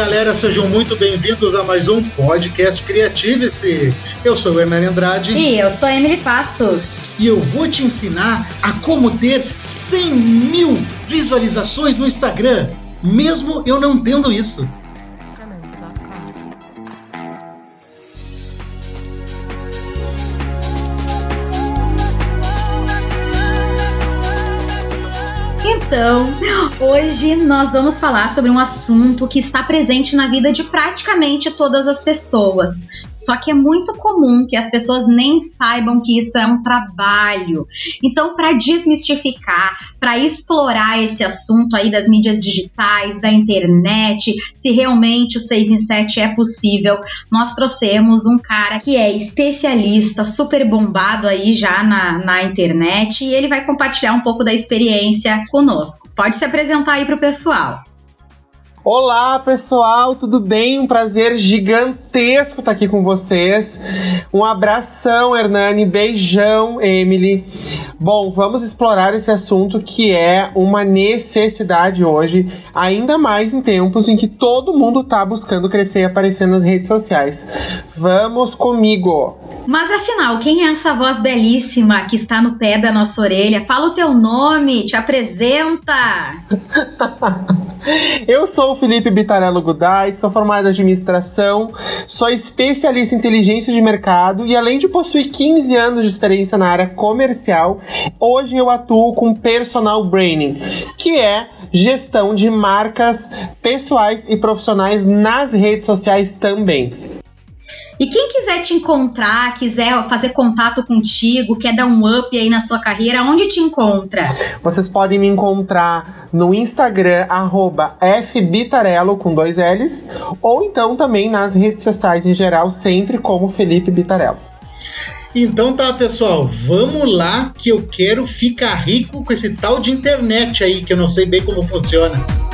galera, sejam muito bem-vindos a mais um podcast Criative-se. Eu sou o Hernani Andrade. E eu sou a Emily Passos. E eu vou te ensinar a como ter 100 mil visualizações no Instagram, mesmo eu não tendo isso. Então, hoje nós vamos falar sobre um assunto que está presente na vida de praticamente todas as pessoas. Só que é muito comum que as pessoas nem saibam que isso é um trabalho. Então, para desmistificar, para explorar esse assunto aí das mídias digitais, da internet, se realmente o 6 em 7 é possível, nós trouxemos um cara que é especialista, super bombado aí já na, na internet, e ele vai compartilhar um pouco da experiência conosco. Pode se apresentar aí para o pessoal. Olá, pessoal, tudo bem? Um prazer gigantesco estar aqui com vocês. Um abração, Hernani, beijão, Emily. Bom, vamos explorar esse assunto que é uma necessidade hoje, ainda mais em tempos em que todo mundo está buscando crescer e aparecer nas redes sociais. Vamos comigo! Mas afinal, quem é essa voz belíssima que está no pé da nossa orelha? Fala o teu nome, te apresenta! Eu sou o Felipe Bitarello Gudait, sou formado em administração, sou especialista em inteligência de mercado e além de possuir 15 anos de experiência na área comercial, hoje eu atuo com personal branding, que é gestão de marcas pessoais e profissionais nas redes sociais também. E quem quiser te encontrar, quiser fazer contato contigo, quer dar um up aí na sua carreira, onde te encontra? Vocês podem me encontrar no Instagram, fbitarello, com dois L's, ou então também nas redes sociais em geral, sempre como Felipe Bitarello. Então tá, pessoal, vamos lá que eu quero ficar rico com esse tal de internet aí, que eu não sei bem como funciona.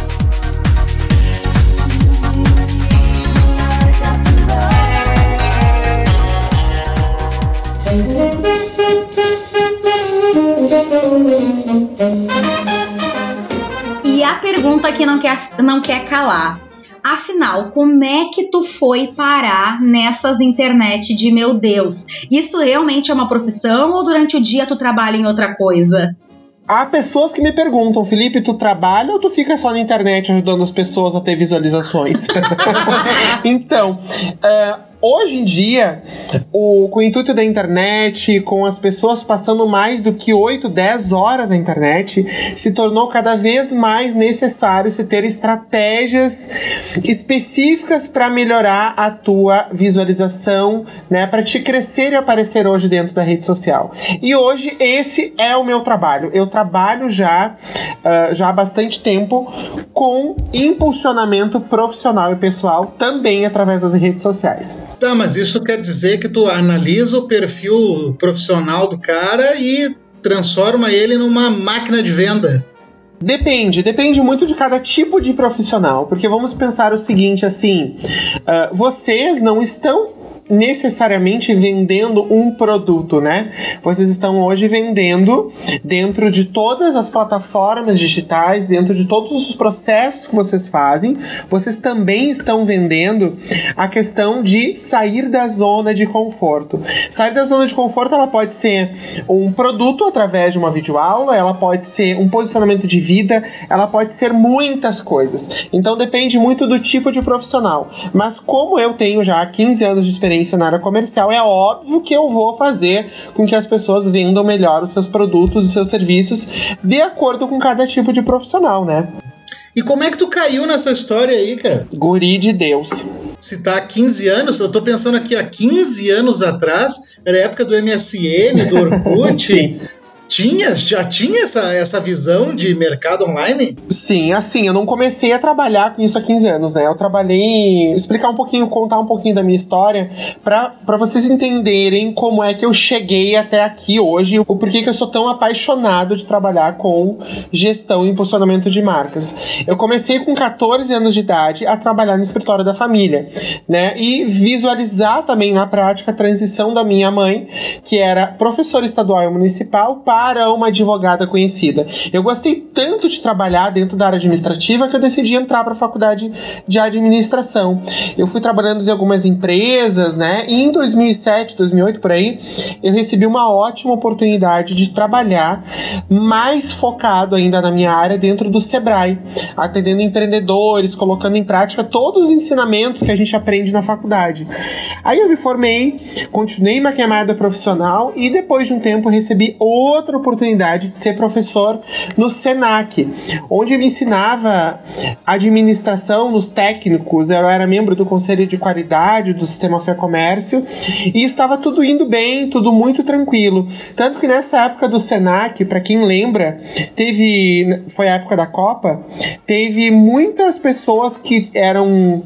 Pergunta que não quer, não quer calar. Afinal, como é que tu foi parar nessas internet de meu Deus? Isso realmente é uma profissão ou durante o dia tu trabalha em outra coisa? Há pessoas que me perguntam, Felipe, tu trabalha ou tu fica só na internet ajudando as pessoas a ter visualizações? então, uh, Hoje em dia, o, com o intuito da internet, com as pessoas passando mais do que 8, 10 horas na internet, se tornou cada vez mais necessário se ter estratégias específicas para melhorar a tua visualização, né, para te crescer e aparecer hoje dentro da rede social. E hoje esse é o meu trabalho. Eu trabalho já, uh, já há bastante tempo com impulsionamento profissional e pessoal, também através das redes sociais. Tá, mas isso quer dizer que tu analisa o perfil profissional do cara e transforma ele numa máquina de venda. Depende, depende muito de cada tipo de profissional, porque vamos pensar o seguinte assim: uh, vocês não estão necessariamente vendendo um produto, né? Vocês estão hoje vendendo dentro de todas as plataformas digitais, dentro de todos os processos que vocês fazem, vocês também estão vendendo a questão de sair da zona de conforto. Sair da zona de conforto, ela pode ser um produto através de uma videoaula, ela pode ser um posicionamento de vida, ela pode ser muitas coisas. Então depende muito do tipo de profissional. Mas como eu tenho já 15 anos de experiência na área comercial, é óbvio que eu vou fazer com que as pessoas vendam melhor os seus produtos e seus serviços de acordo com cada tipo de profissional, né? E como é que tu caiu nessa história aí, cara? Guri de Deus. Se tá há 15 anos, eu tô pensando aqui há 15 anos atrás, era a época do MSN, do Orkut, tinha, já tinha essa, essa visão de mercado online? Sim, assim, eu não comecei a trabalhar com isso há 15 anos, né? Eu trabalhei, explicar um pouquinho, contar um pouquinho da minha história para vocês entenderem como é que eu cheguei até aqui hoje, o porquê que eu sou tão apaixonado de trabalhar com gestão e impulsionamento de marcas. Eu comecei com 14 anos de idade a trabalhar no escritório da família, né? E visualizar também na prática a transição da minha mãe, que era professora estadual e municipal, para para uma advogada conhecida. Eu gostei tanto de trabalhar dentro da área administrativa que eu decidi entrar para a faculdade de administração. Eu fui trabalhando em algumas empresas, né? E em 2007, 2008 por aí, eu recebi uma ótima oportunidade de trabalhar mais focado ainda na minha área dentro do Sebrae, atendendo empreendedores, colocando em prática todos os ensinamentos que a gente aprende na faculdade. Aí eu me formei, continuei minha caminhada profissional e depois de um tempo recebi outra oportunidade de ser professor no Senac, onde eu ensinava administração nos técnicos, eu era membro do conselho de qualidade do sistema Fé Comércio e estava tudo indo bem, tudo muito tranquilo. Tanto que nessa época do Senac, para quem lembra, teve foi a época da Copa, teve muitas pessoas que eram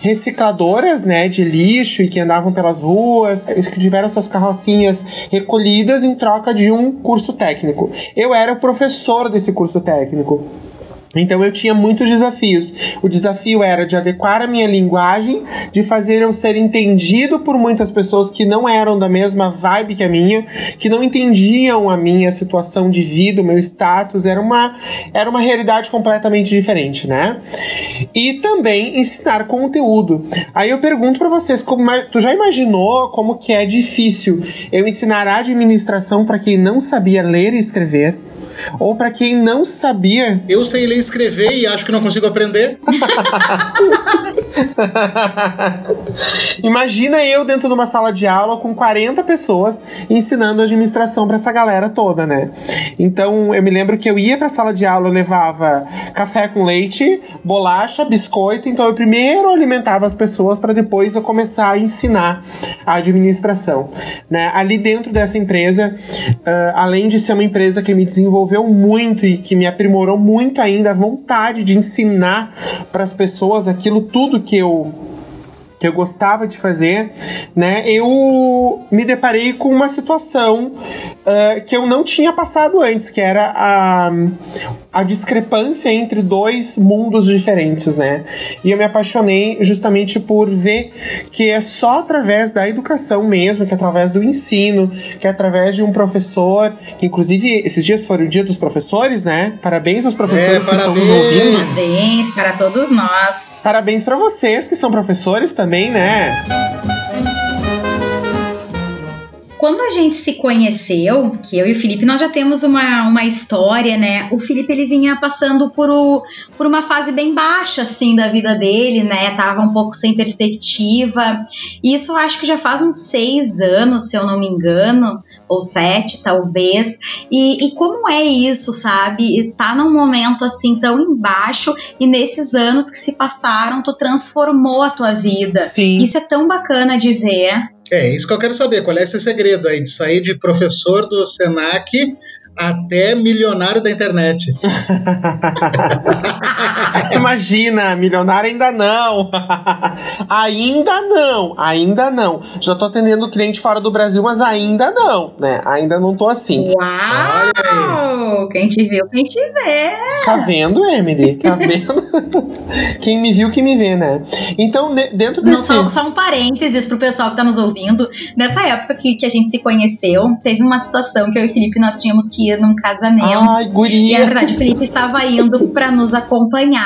recicladoras, né, de lixo e que andavam pelas ruas, que tiveram suas carrocinhas recolhidas em troca de um curso técnico. Eu era o professor desse curso técnico. Então eu tinha muitos desafios. O desafio era de adequar a minha linguagem, de fazer eu ser entendido por muitas pessoas que não eram da mesma vibe que a minha, que não entendiam a minha situação de vida, o meu status, era uma, era uma realidade completamente diferente, né? E também ensinar conteúdo. Aí eu pergunto para vocês, como, tu já imaginou como que é difícil eu ensinar administração para quem não sabia ler e escrever? Ou para quem não sabia. Eu sei ler e escrever e acho que não consigo aprender. Imagina eu dentro de uma sala de aula com 40 pessoas ensinando administração para essa galera toda, né? Então eu me lembro que eu ia para a sala de aula, levava café com leite, bolacha, biscoito. Então eu primeiro alimentava as pessoas para depois eu começar a ensinar a administração, né? Ali dentro dessa empresa, uh, além de ser uma empresa que me desenvolveu desenvolveu muito e que me aprimorou muito ainda a vontade de ensinar para as pessoas aquilo tudo que eu que eu gostava de fazer, né? Eu me deparei com uma situação uh, que eu não tinha passado antes, que era a, a discrepância entre dois mundos diferentes, né? E eu me apaixonei justamente por ver que é só através da educação mesmo, que é através do ensino, que é através de um professor, que inclusive esses dias foram o dia dos professores, né? Parabéns aos professores é, que parabéns. estão nos ouvindo. Parabéns para todos nós. Parabéns para vocês que são professores também, né? Quando a gente se conheceu, que eu e o Felipe, nós já temos uma, uma história, né? O Felipe, ele vinha passando por, o, por uma fase bem baixa, assim, da vida dele, né? Tava um pouco sem perspectiva. E isso acho que já faz uns seis anos, se eu não me engano, ou sete, talvez. E, e como é isso, sabe? E tá num momento, assim, tão embaixo e nesses anos que se passaram, tu transformou a tua vida. Sim. Isso é tão bacana de ver. É, isso que eu quero saber. Qual é esse segredo aí de sair de professor do Senac até milionário da internet. Imagina, milionário ainda não. ainda não, ainda não. Já tô atendendo cliente fora do Brasil, mas ainda não, né? Ainda não tô assim. Uau! Quem te viu, quem te vê. Tá vendo, Emily? Tá vendo? quem me viu, que me vê, né? Então, dentro desse... Não, só, só um parênteses pro pessoal que tá nos ouvindo. Nessa época que, que a gente se conheceu, teve uma situação que eu e o Felipe nós tínhamos que ia num casamento. Ai, guria. E na verdade, o Felipe estava indo para nos acompanhar.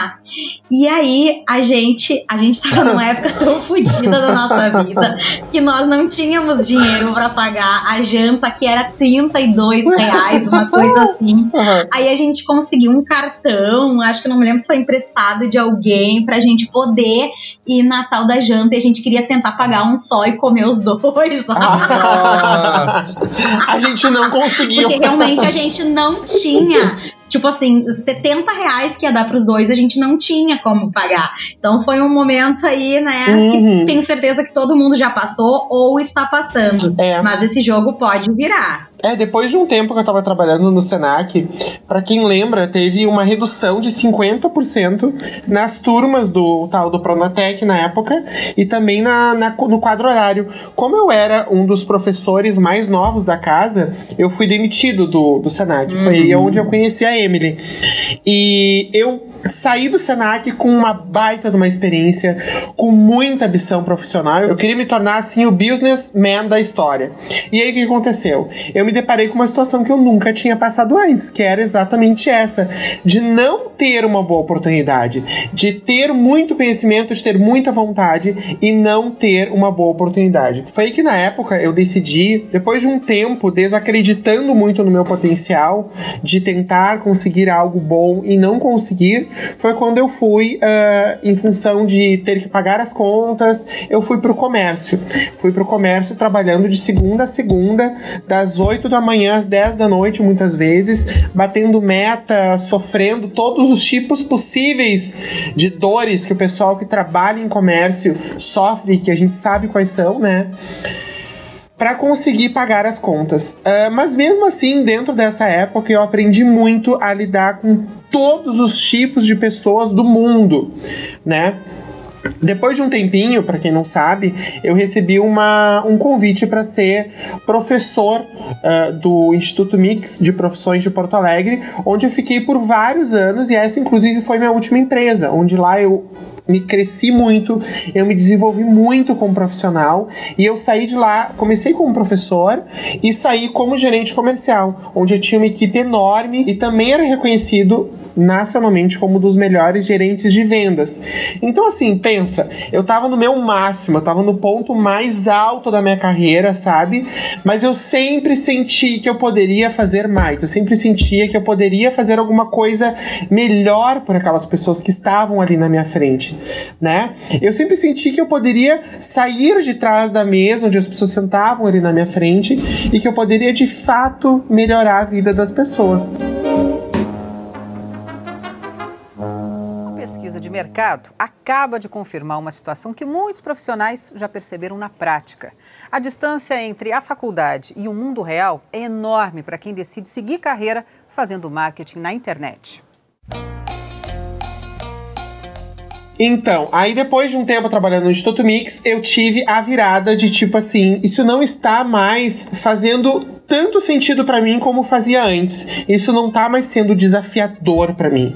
E aí a gente, a gente estava numa época tão fodida da nossa vida que nós não tínhamos dinheiro para pagar a janta, que era 32 reais, uma coisa assim. Aí a gente conseguiu um cartão, acho que não me lembro se foi emprestado de alguém, pra gente poder ir na tal da janta e a gente queria tentar pagar um só e comer os dois. a gente não conseguiu. Porque realmente a gente não tinha Tipo assim, 70 reais que ia dar pros dois, a gente não tinha como pagar. Então foi um momento aí, né, uhum. que tenho certeza que todo mundo já passou ou está passando. É. Mas esse jogo pode virar. É, depois de um tempo que eu tava trabalhando no Senac, para quem lembra, teve uma redução de 50% nas turmas do tal do Pronatec na época e também na, na, no quadro horário. Como eu era um dos professores mais novos da casa, eu fui demitido do, do Senac. Uhum. Foi onde eu conheci a Emily. E eu saí do Senac com uma baita de uma experiência, com muita ambição profissional. Eu queria me tornar assim o businessman da história. E aí o que aconteceu? Eu me deparei com uma situação que eu nunca tinha passado antes, que era exatamente essa, de não ter uma boa oportunidade, de ter muito conhecimento, de ter muita vontade e não ter uma boa oportunidade. Foi aí que na época eu decidi, depois de um tempo desacreditando muito no meu potencial, de tentar conseguir algo bom e não conseguir, foi quando eu fui, uh, em função de ter que pagar as contas, eu fui pro comércio. Fui pro comércio trabalhando de segunda a segunda, das 8 da manhã às 10 da noite, muitas vezes, batendo meta, sofrendo todos os tipos possíveis de dores que o pessoal que trabalha em comércio sofre, que a gente sabe quais são, né? para conseguir pagar as contas. Uh, mas mesmo assim, dentro dessa época, eu aprendi muito a lidar com todos os tipos de pessoas do mundo, né? Depois de um tempinho, para quem não sabe, eu recebi uma, um convite para ser professor uh, do Instituto Mix de Profissões de Porto Alegre, onde eu fiquei por vários anos e essa, inclusive, foi minha última empresa, onde lá eu me cresci muito, eu me desenvolvi muito como profissional e eu saí de lá, comecei como professor e saí como gerente comercial, onde eu tinha uma equipe enorme e também era reconhecido nacionalmente como um dos melhores gerentes de vendas. Então, assim, pensa, eu tava no meu máximo, eu tava no ponto mais alto da minha carreira, sabe? Mas eu sempre senti que eu poderia fazer mais, eu sempre sentia que eu poderia fazer alguma coisa melhor por aquelas pessoas que estavam ali na minha frente, né? Eu sempre senti que eu poderia sair de trás da mesa onde as pessoas sentavam ali na minha frente e que eu poderia de fato melhorar a vida das pessoas. Pesquisa de mercado acaba de confirmar uma situação que muitos profissionais já perceberam na prática. A distância entre a faculdade e o mundo real é enorme para quem decide seguir carreira fazendo marketing na internet. Então, aí depois de um tempo trabalhando no Instituto Mix, eu tive a virada de tipo assim, isso não está mais fazendo tanto sentido para mim como fazia antes. Isso não tá mais sendo desafiador para mim.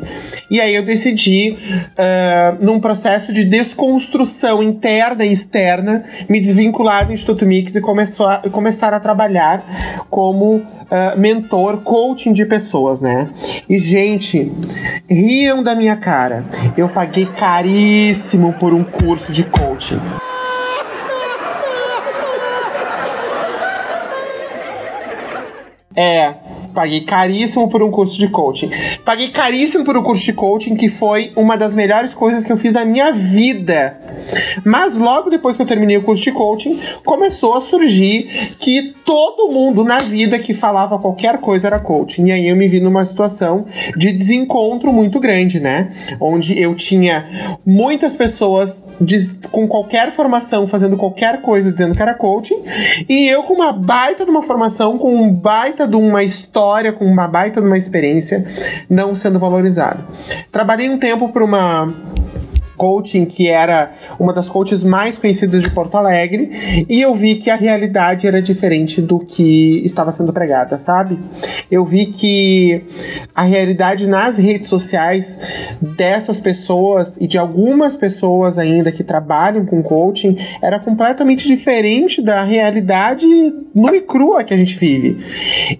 E aí eu decidi, uh, num processo de desconstrução interna e externa, me desvincular do Instituto Mix e começou a, começar a trabalhar como Uh, mentor, coaching de pessoas, né? E, gente, riam da minha cara. Eu paguei caríssimo por um curso de coaching. É, paguei caríssimo por um curso de coaching. Paguei caríssimo por um curso de coaching que foi uma das melhores coisas que eu fiz na minha vida. Mas logo depois que eu terminei o curso de coaching, começou a surgir que todo mundo na vida que falava qualquer coisa era coaching. E aí eu me vi numa situação de desencontro muito grande, né? Onde eu tinha muitas pessoas com qualquer formação fazendo qualquer coisa dizendo que era coaching, e eu com uma baita de uma formação, com um baita de uma história, com uma baita de uma experiência, não sendo valorizado. Trabalhei um tempo para uma coaching, que era uma das coaches mais conhecidas de Porto Alegre, e eu vi que a realidade era diferente do que estava sendo pregada, sabe? Eu vi que a realidade nas redes sociais dessas pessoas e de algumas pessoas ainda que trabalham com coaching era completamente diferente da realidade nua e crua que a gente vive.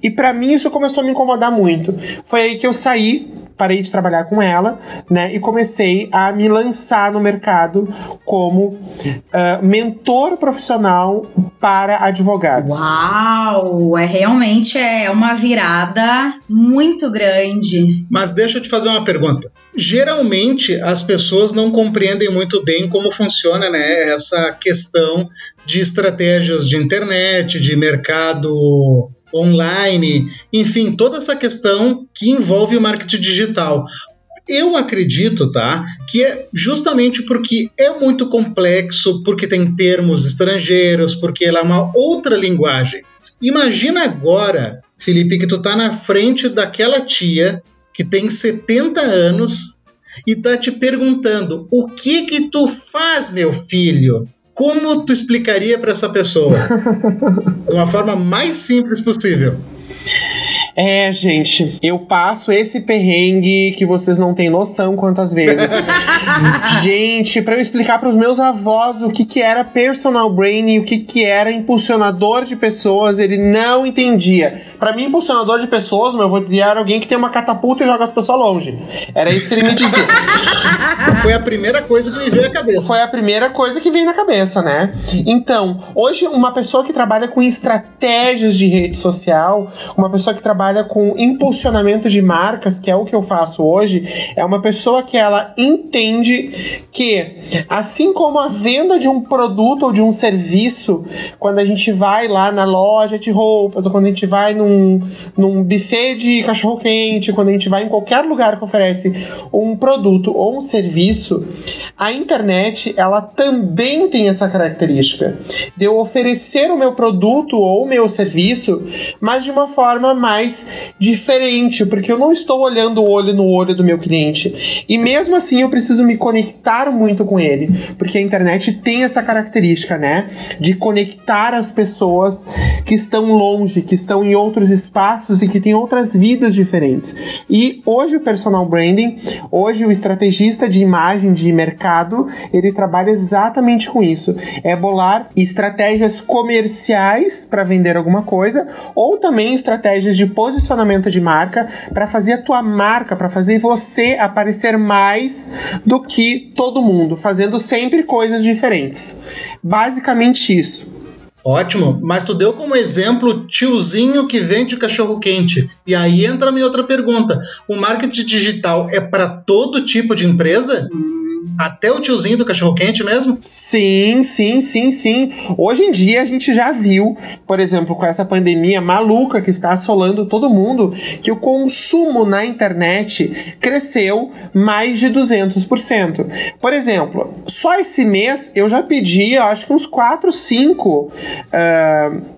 E para mim isso começou a me incomodar muito. Foi aí que eu saí parei de trabalhar com ela, né? E comecei a me lançar no mercado como uh, mentor profissional para advogados. Uau! É realmente é uma virada muito grande. Mas deixa eu te fazer uma pergunta. Geralmente as pessoas não compreendem muito bem como funciona né, essa questão de estratégias de internet, de mercado online, enfim, toda essa questão que envolve o marketing digital. Eu acredito, tá, que é justamente porque é muito complexo, porque tem termos estrangeiros, porque ela é uma outra linguagem. Imagina agora, Felipe, que tu tá na frente daquela tia que tem 70 anos e tá te perguntando: "O que que tu faz, meu filho?" Como tu explicaria para essa pessoa? de uma forma mais simples possível. É, gente, eu passo esse perrengue que vocês não têm noção quantas vezes. gente, para eu explicar para os meus avós o que, que era personal branding, o que, que era impulsionador de pessoas, ele não entendia. Para mim, impulsionador de pessoas, eu vou dizer, era alguém que tem uma catapulta e joga as pessoas longe. Era isso que ele me dizia. Foi a primeira coisa que me veio à cabeça. Foi a primeira coisa que veio na cabeça, né? Então, hoje, uma pessoa que trabalha com estratégias de rede social, uma pessoa que trabalha com impulsionamento de marcas, que é o que eu faço hoje, é uma pessoa que ela entende que, assim como a venda de um produto ou de um serviço, quando a gente vai lá na loja de roupas, ou quando a gente vai num, num buffet de cachorro-quente, quando a gente vai em qualquer lugar que oferece um produto ou um serviço, a internet ela também tem essa característica de eu oferecer o meu produto ou o meu serviço, mas de uma forma mais diferente, porque eu não estou olhando o olho no olho do meu cliente. E mesmo assim eu preciso me conectar muito com ele, porque a internet tem essa característica, né, de conectar as pessoas que estão longe, que estão em outros espaços e que têm outras vidas diferentes. E hoje o personal branding, hoje o estrategista de imagem de mercado, ele trabalha exatamente com isso. É bolar estratégias comerciais para vender alguma coisa ou também estratégias de posicionamento de marca para fazer a tua marca, para fazer você aparecer mais do que todo mundo, fazendo sempre coisas diferentes. Basicamente isso. Ótimo, mas tu deu como exemplo tiozinho que vende cachorro quente. E aí entra a minha outra pergunta: o marketing digital é para todo tipo de empresa? Hum. Até o tiozinho do cachorro-quente mesmo? Sim, sim, sim, sim. Hoje em dia a gente já viu, por exemplo, com essa pandemia maluca que está assolando todo mundo, que o consumo na internet cresceu mais de 200%. Por exemplo, só esse mês eu já pedi, eu acho que uns 4, 5 uh,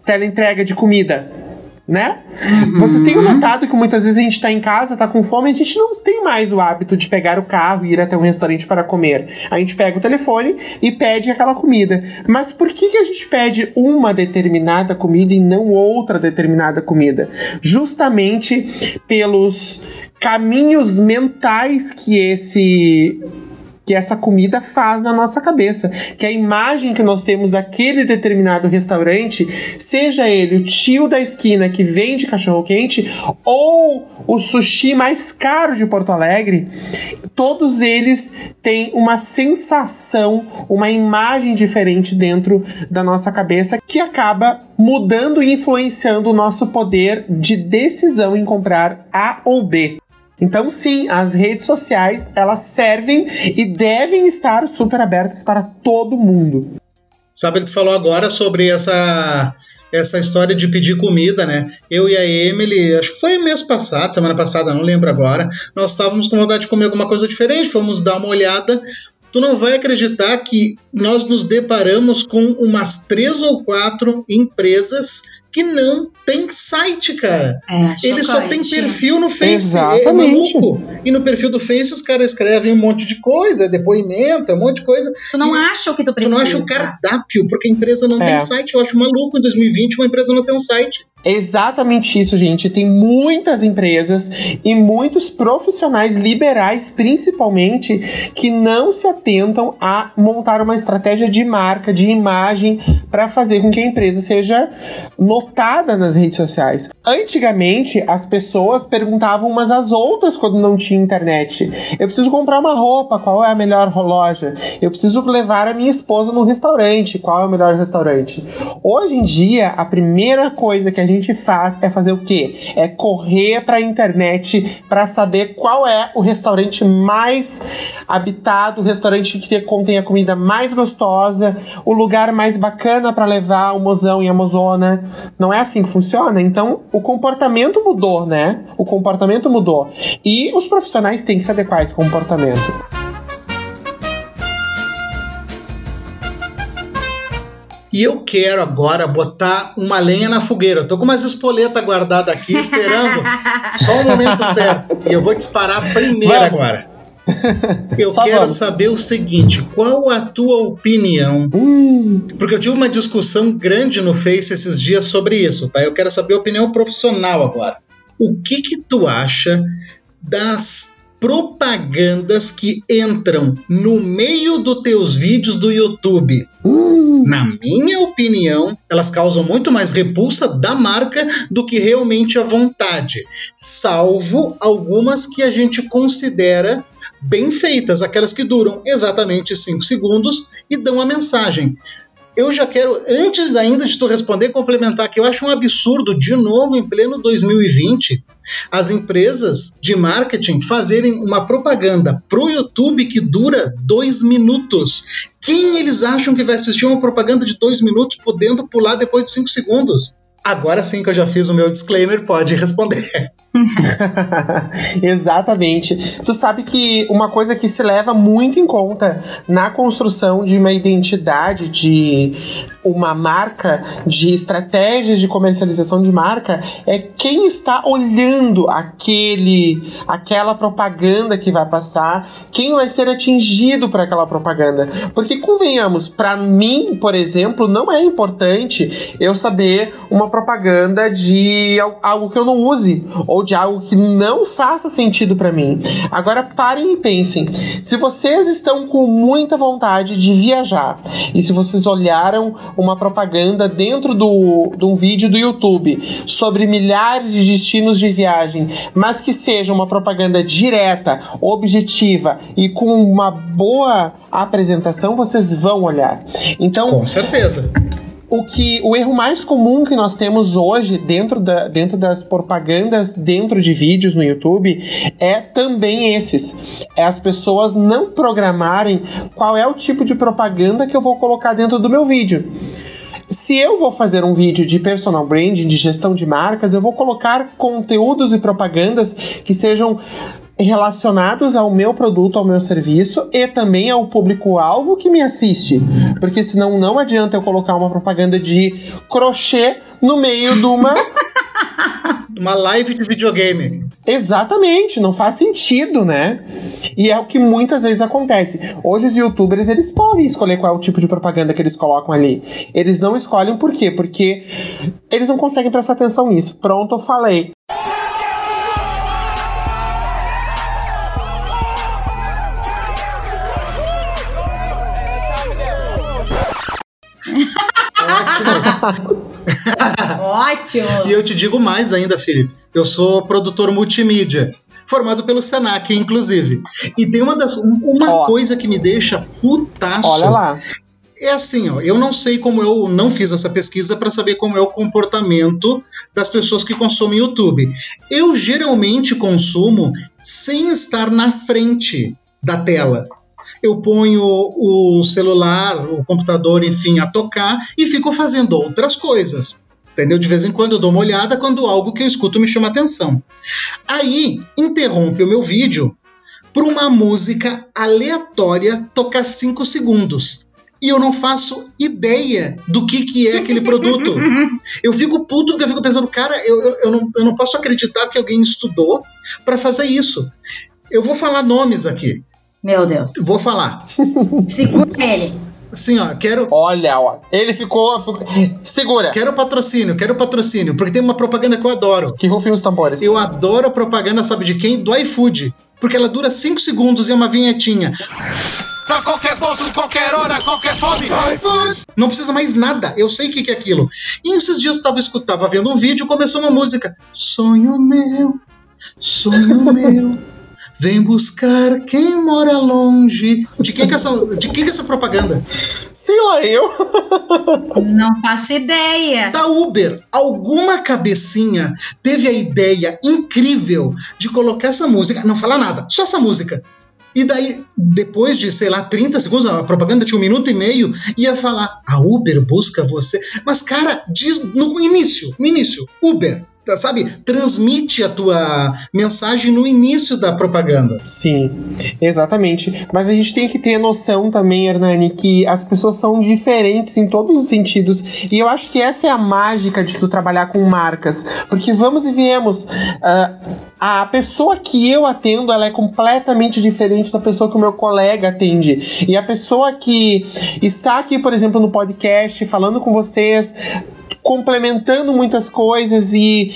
teleentrega de comida né? Uhum. Vocês têm notado que muitas vezes a gente tá em casa, tá com fome, a gente não tem mais o hábito de pegar o carro e ir até um restaurante para comer. A gente pega o telefone e pede aquela comida. Mas por que, que a gente pede uma determinada comida e não outra determinada comida? Justamente pelos caminhos mentais que esse que essa comida faz na nossa cabeça. Que a imagem que nós temos daquele determinado restaurante, seja ele o tio da esquina que vende cachorro-quente ou o sushi mais caro de Porto Alegre, todos eles têm uma sensação, uma imagem diferente dentro da nossa cabeça que acaba mudando e influenciando o nosso poder de decisão em comprar A ou B. Então, sim, as redes sociais elas servem e devem estar super abertas para todo mundo. Sabe que tu falou agora sobre essa essa história de pedir comida, né? Eu e a Emily, acho que foi mês passado, semana passada, não lembro agora, nós estávamos com vontade de comer alguma coisa diferente, fomos dar uma olhada. Tu não vai acreditar que nós nos deparamos com umas três ou quatro empresas que não tem site, cara. É, Ele só tem perfil no Face. Exatamente. É maluco. E no perfil do Face os caras escrevem um monte de coisa, depoimento, um monte de coisa. Tu não acha o que tu precisa. Tu não acha o cardápio, porque a empresa não é. tem site. Eu acho maluco em 2020 uma empresa não ter um site. Exatamente isso, gente. Tem muitas empresas e muitos profissionais liberais, principalmente, que não se atentam a montar uma estratégia de marca, de imagem, para fazer com que a empresa seja notada nas redes sociais. Antigamente, as pessoas perguntavam umas às outras quando não tinha internet. Eu preciso comprar uma roupa, qual é a melhor loja? Eu preciso levar a minha esposa no restaurante, qual é o melhor restaurante? Hoje em dia, a primeira coisa que a gente faz é fazer o quê? É correr para a internet para saber qual é o restaurante mais habitado, o restaurante que contém a comida mais gostosa, o lugar mais bacana para levar o mozão e a mozona. Não é assim que funciona? Então, o comportamento mudou, né? O comportamento mudou. E os profissionais têm que se adequar a esse comportamento. E eu quero agora botar uma lenha na fogueira. Eu tô com umas espoletas guardadas aqui, esperando só o momento certo. E eu vou disparar primeiro Vamos. agora. Eu Só quero vamos. saber o seguinte: qual a tua opinião? Hum. Porque eu tive uma discussão grande no Face esses dias sobre isso, tá? Eu quero saber a opinião profissional agora. o que que tu acha das propagandas que entram no meio dos teus vídeos do YouTube. Hum. Na minha opinião, elas causam muito mais repulsa da marca do que realmente a vontade, salvo algumas que a gente considera bem feitas, aquelas que duram exatamente 5 segundos e dão a mensagem eu já quero, antes ainda de tu responder, complementar que eu acho um absurdo, de novo, em pleno 2020, as empresas de marketing fazerem uma propaganda pro YouTube que dura dois minutos. Quem eles acham que vai assistir uma propaganda de dois minutos podendo pular depois de cinco segundos? Agora sim que eu já fiz o meu disclaimer, pode responder. Exatamente. Tu sabe que uma coisa que se leva muito em conta na construção de uma identidade, de uma marca, de estratégias de comercialização de marca, é quem está olhando aquele, aquela propaganda que vai passar, quem vai ser atingido por aquela propaganda. Porque convenhamos, para mim, por exemplo, não é importante eu saber uma propaganda de algo que eu não use ou de algo que não faça sentido para mim. Agora parem e pensem. Se vocês estão com muita vontade de viajar e se vocês olharam uma propaganda dentro do, de um vídeo do YouTube sobre milhares de destinos de viagem, mas que seja uma propaganda direta, objetiva e com uma boa apresentação, vocês vão olhar. Então, com certeza o que o erro mais comum que nós temos hoje dentro, da, dentro das propagandas dentro de vídeos no YouTube é também esses. É as pessoas não programarem qual é o tipo de propaganda que eu vou colocar dentro do meu vídeo. Se eu vou fazer um vídeo de personal branding, de gestão de marcas, eu vou colocar conteúdos e propagandas que sejam relacionados ao meu produto, ao meu serviço e também ao público-alvo que me assiste. Porque senão não adianta eu colocar uma propaganda de crochê no meio de uma. uma live de videogame. Exatamente, não faz sentido, né? E é o que muitas vezes acontece. Hoje os youtubers, eles podem escolher qual é o tipo de propaganda que eles colocam ali. Eles não escolhem por quê? Porque eles não conseguem prestar atenção nisso. Pronto, eu falei. Ótimo! E eu te digo mais ainda, Felipe. Eu sou produtor multimídia, formado pelo Senac, inclusive. E tem uma das uma coisa que me deixa putaço. Olha lá. É assim, ó, eu não sei como eu não fiz essa pesquisa para saber como é o comportamento das pessoas que consomem YouTube. Eu geralmente consumo sem estar na frente da tela eu ponho o celular, o computador, enfim, a tocar e fico fazendo outras coisas. Entendeu? De vez em quando eu dou uma olhada quando algo que eu escuto me chama atenção. Aí interrompe o meu vídeo por uma música aleatória tocar 5 segundos. E eu não faço ideia do que, que é aquele produto. Eu fico puto porque eu fico pensando, cara, eu, eu, eu, não, eu não posso acreditar que alguém estudou para fazer isso. Eu vou falar nomes aqui. Meu Deus. Vou falar. Segura ele. Assim, ó, quero. Olha, ó. Ele ficou. Segura. Quero patrocínio, quero patrocínio, porque tem uma propaganda que eu adoro. Que rufem os tambores. Eu adoro a propaganda, sabe de quem? Do iFood. Porque ela dura 5 segundos e é uma vinhetinha. Pra qualquer bolso, qualquer hora, qualquer fome. iFood. Não precisa mais nada, eu sei o que, que é aquilo. E esses dias eu tava, escutava, vendo um vídeo e começou uma música. Sonho meu, sonho meu. Vem buscar quem mora longe. De quem que é essa, de quem que é essa propaganda? Sei lá, eu. Não faço ideia. Da Uber. Alguma cabecinha teve a ideia incrível de colocar essa música. Não fala nada, só essa música. E daí, depois de, sei lá, 30 segundos, a propaganda tinha um minuto e meio, ia falar: a Uber busca você. Mas, cara, diz no início, no início, Uber. Sabe, transmite a tua mensagem no início da propaganda. Sim, exatamente. Mas a gente tem que ter noção também, Hernani, que as pessoas são diferentes em todos os sentidos. E eu acho que essa é a mágica de tu trabalhar com marcas. Porque vamos e viemos. Uh, a pessoa que eu atendo, ela é completamente diferente da pessoa que o meu colega atende. E a pessoa que está aqui, por exemplo, no podcast, falando com vocês complementando muitas coisas e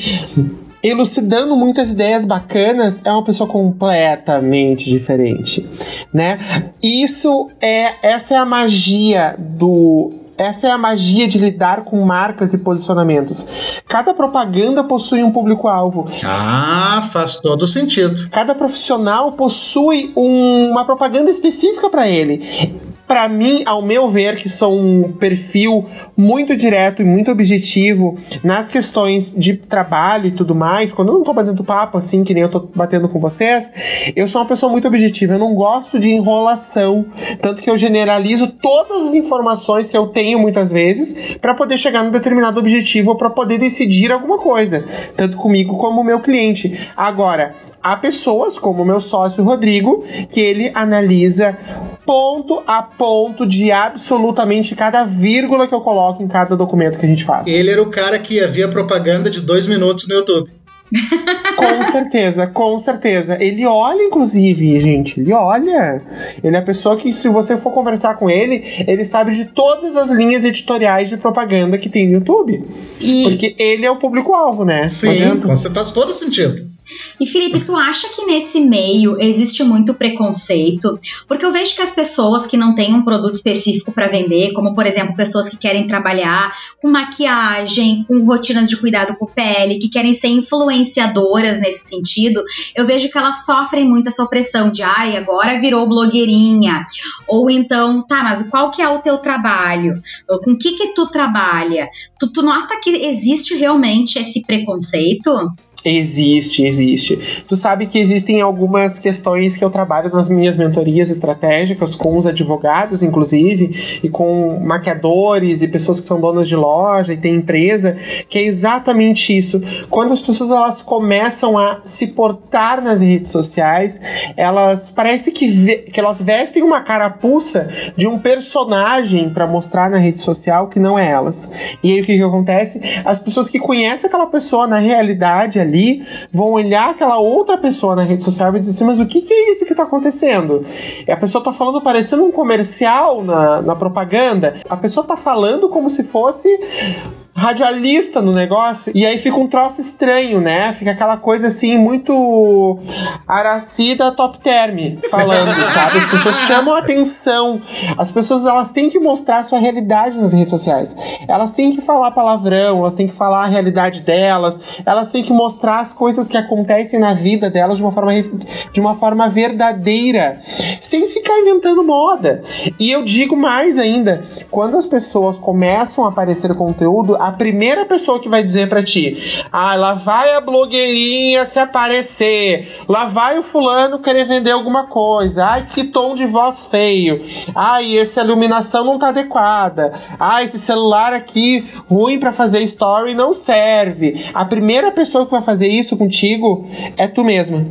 elucidando muitas ideias bacanas, é uma pessoa completamente diferente, né? Isso é essa é a magia do essa é a magia de lidar com marcas e posicionamentos. Cada propaganda possui um público-alvo. Ah, faz todo sentido. Cada profissional possui um, uma propaganda específica para ele para mim, ao meu ver, que sou um perfil muito direto e muito objetivo nas questões de trabalho e tudo mais, quando eu não tô batendo papo assim, que nem eu tô batendo com vocês, eu sou uma pessoa muito objetiva. Eu não gosto de enrolação, tanto que eu generalizo todas as informações que eu tenho muitas vezes para poder chegar num determinado objetivo ou para poder decidir alguma coisa, tanto comigo como o meu cliente. Agora, há pessoas, como o meu sócio Rodrigo, que ele analisa ponto a ponto de absolutamente cada vírgula que eu coloco em cada documento que a gente faz. Ele era o cara que havia propaganda de dois minutos no YouTube. com certeza, com certeza. Ele olha, inclusive, gente. Ele olha. Ele é a pessoa que, se você for conversar com ele, ele sabe de todas as linhas editoriais de propaganda que tem no YouTube. E... Porque ele é o público-alvo, né? Sim, você faz todo sentido. E Felipe, tu acha que nesse meio existe muito preconceito? Porque eu vejo que as pessoas que não têm um produto específico para vender, como por exemplo pessoas que querem trabalhar com maquiagem, com rotinas de cuidado com pele, que querem ser influenciadoras nesse sentido, eu vejo que elas sofrem muito essa opressão de ai, agora virou blogueirinha. Ou então, tá, mas qual que é o teu trabalho? Com que que tu trabalha? Tu, tu nota que existe realmente esse preconceito? Existe, existe. Tu sabe que existem algumas questões que eu trabalho nas minhas mentorias estratégicas com os advogados, inclusive, e com maquiadores e pessoas que são donas de loja e tem empresa, que é exatamente isso. Quando as pessoas elas começam a se portar nas redes sociais, elas parece que, que elas vestem uma carapuça de um personagem para mostrar na rede social que não é elas. E aí o que, que acontece? As pessoas que conhecem aquela pessoa na realidade ali ali vão olhar aquela outra pessoa na rede social e dizer assim, mas o que, que é isso que está acontecendo? E a pessoa está falando parecendo um comercial na, na propaganda. A pessoa está falando como se fosse radialista no negócio, e aí fica um troço estranho, né? Fica aquela coisa assim, muito Aracida top term falando, sabe? As pessoas chamam a atenção. As pessoas elas têm que mostrar a sua realidade nas redes sociais. Elas têm que falar palavrão, elas têm que falar a realidade delas, elas têm que mostrar as coisas que acontecem na vida delas de uma forma, de uma forma verdadeira, sem ficar inventando moda. E eu digo mais ainda, quando as pessoas começam a aparecer conteúdo, a primeira pessoa que vai dizer para ti: ah, lá vai a blogueirinha se aparecer, lá vai o fulano querer vender alguma coisa, ai, que tom de voz feio, ai, essa iluminação não tá adequada, ai, esse celular aqui ruim para fazer story não serve. A primeira pessoa que vai fazer isso contigo é tu mesma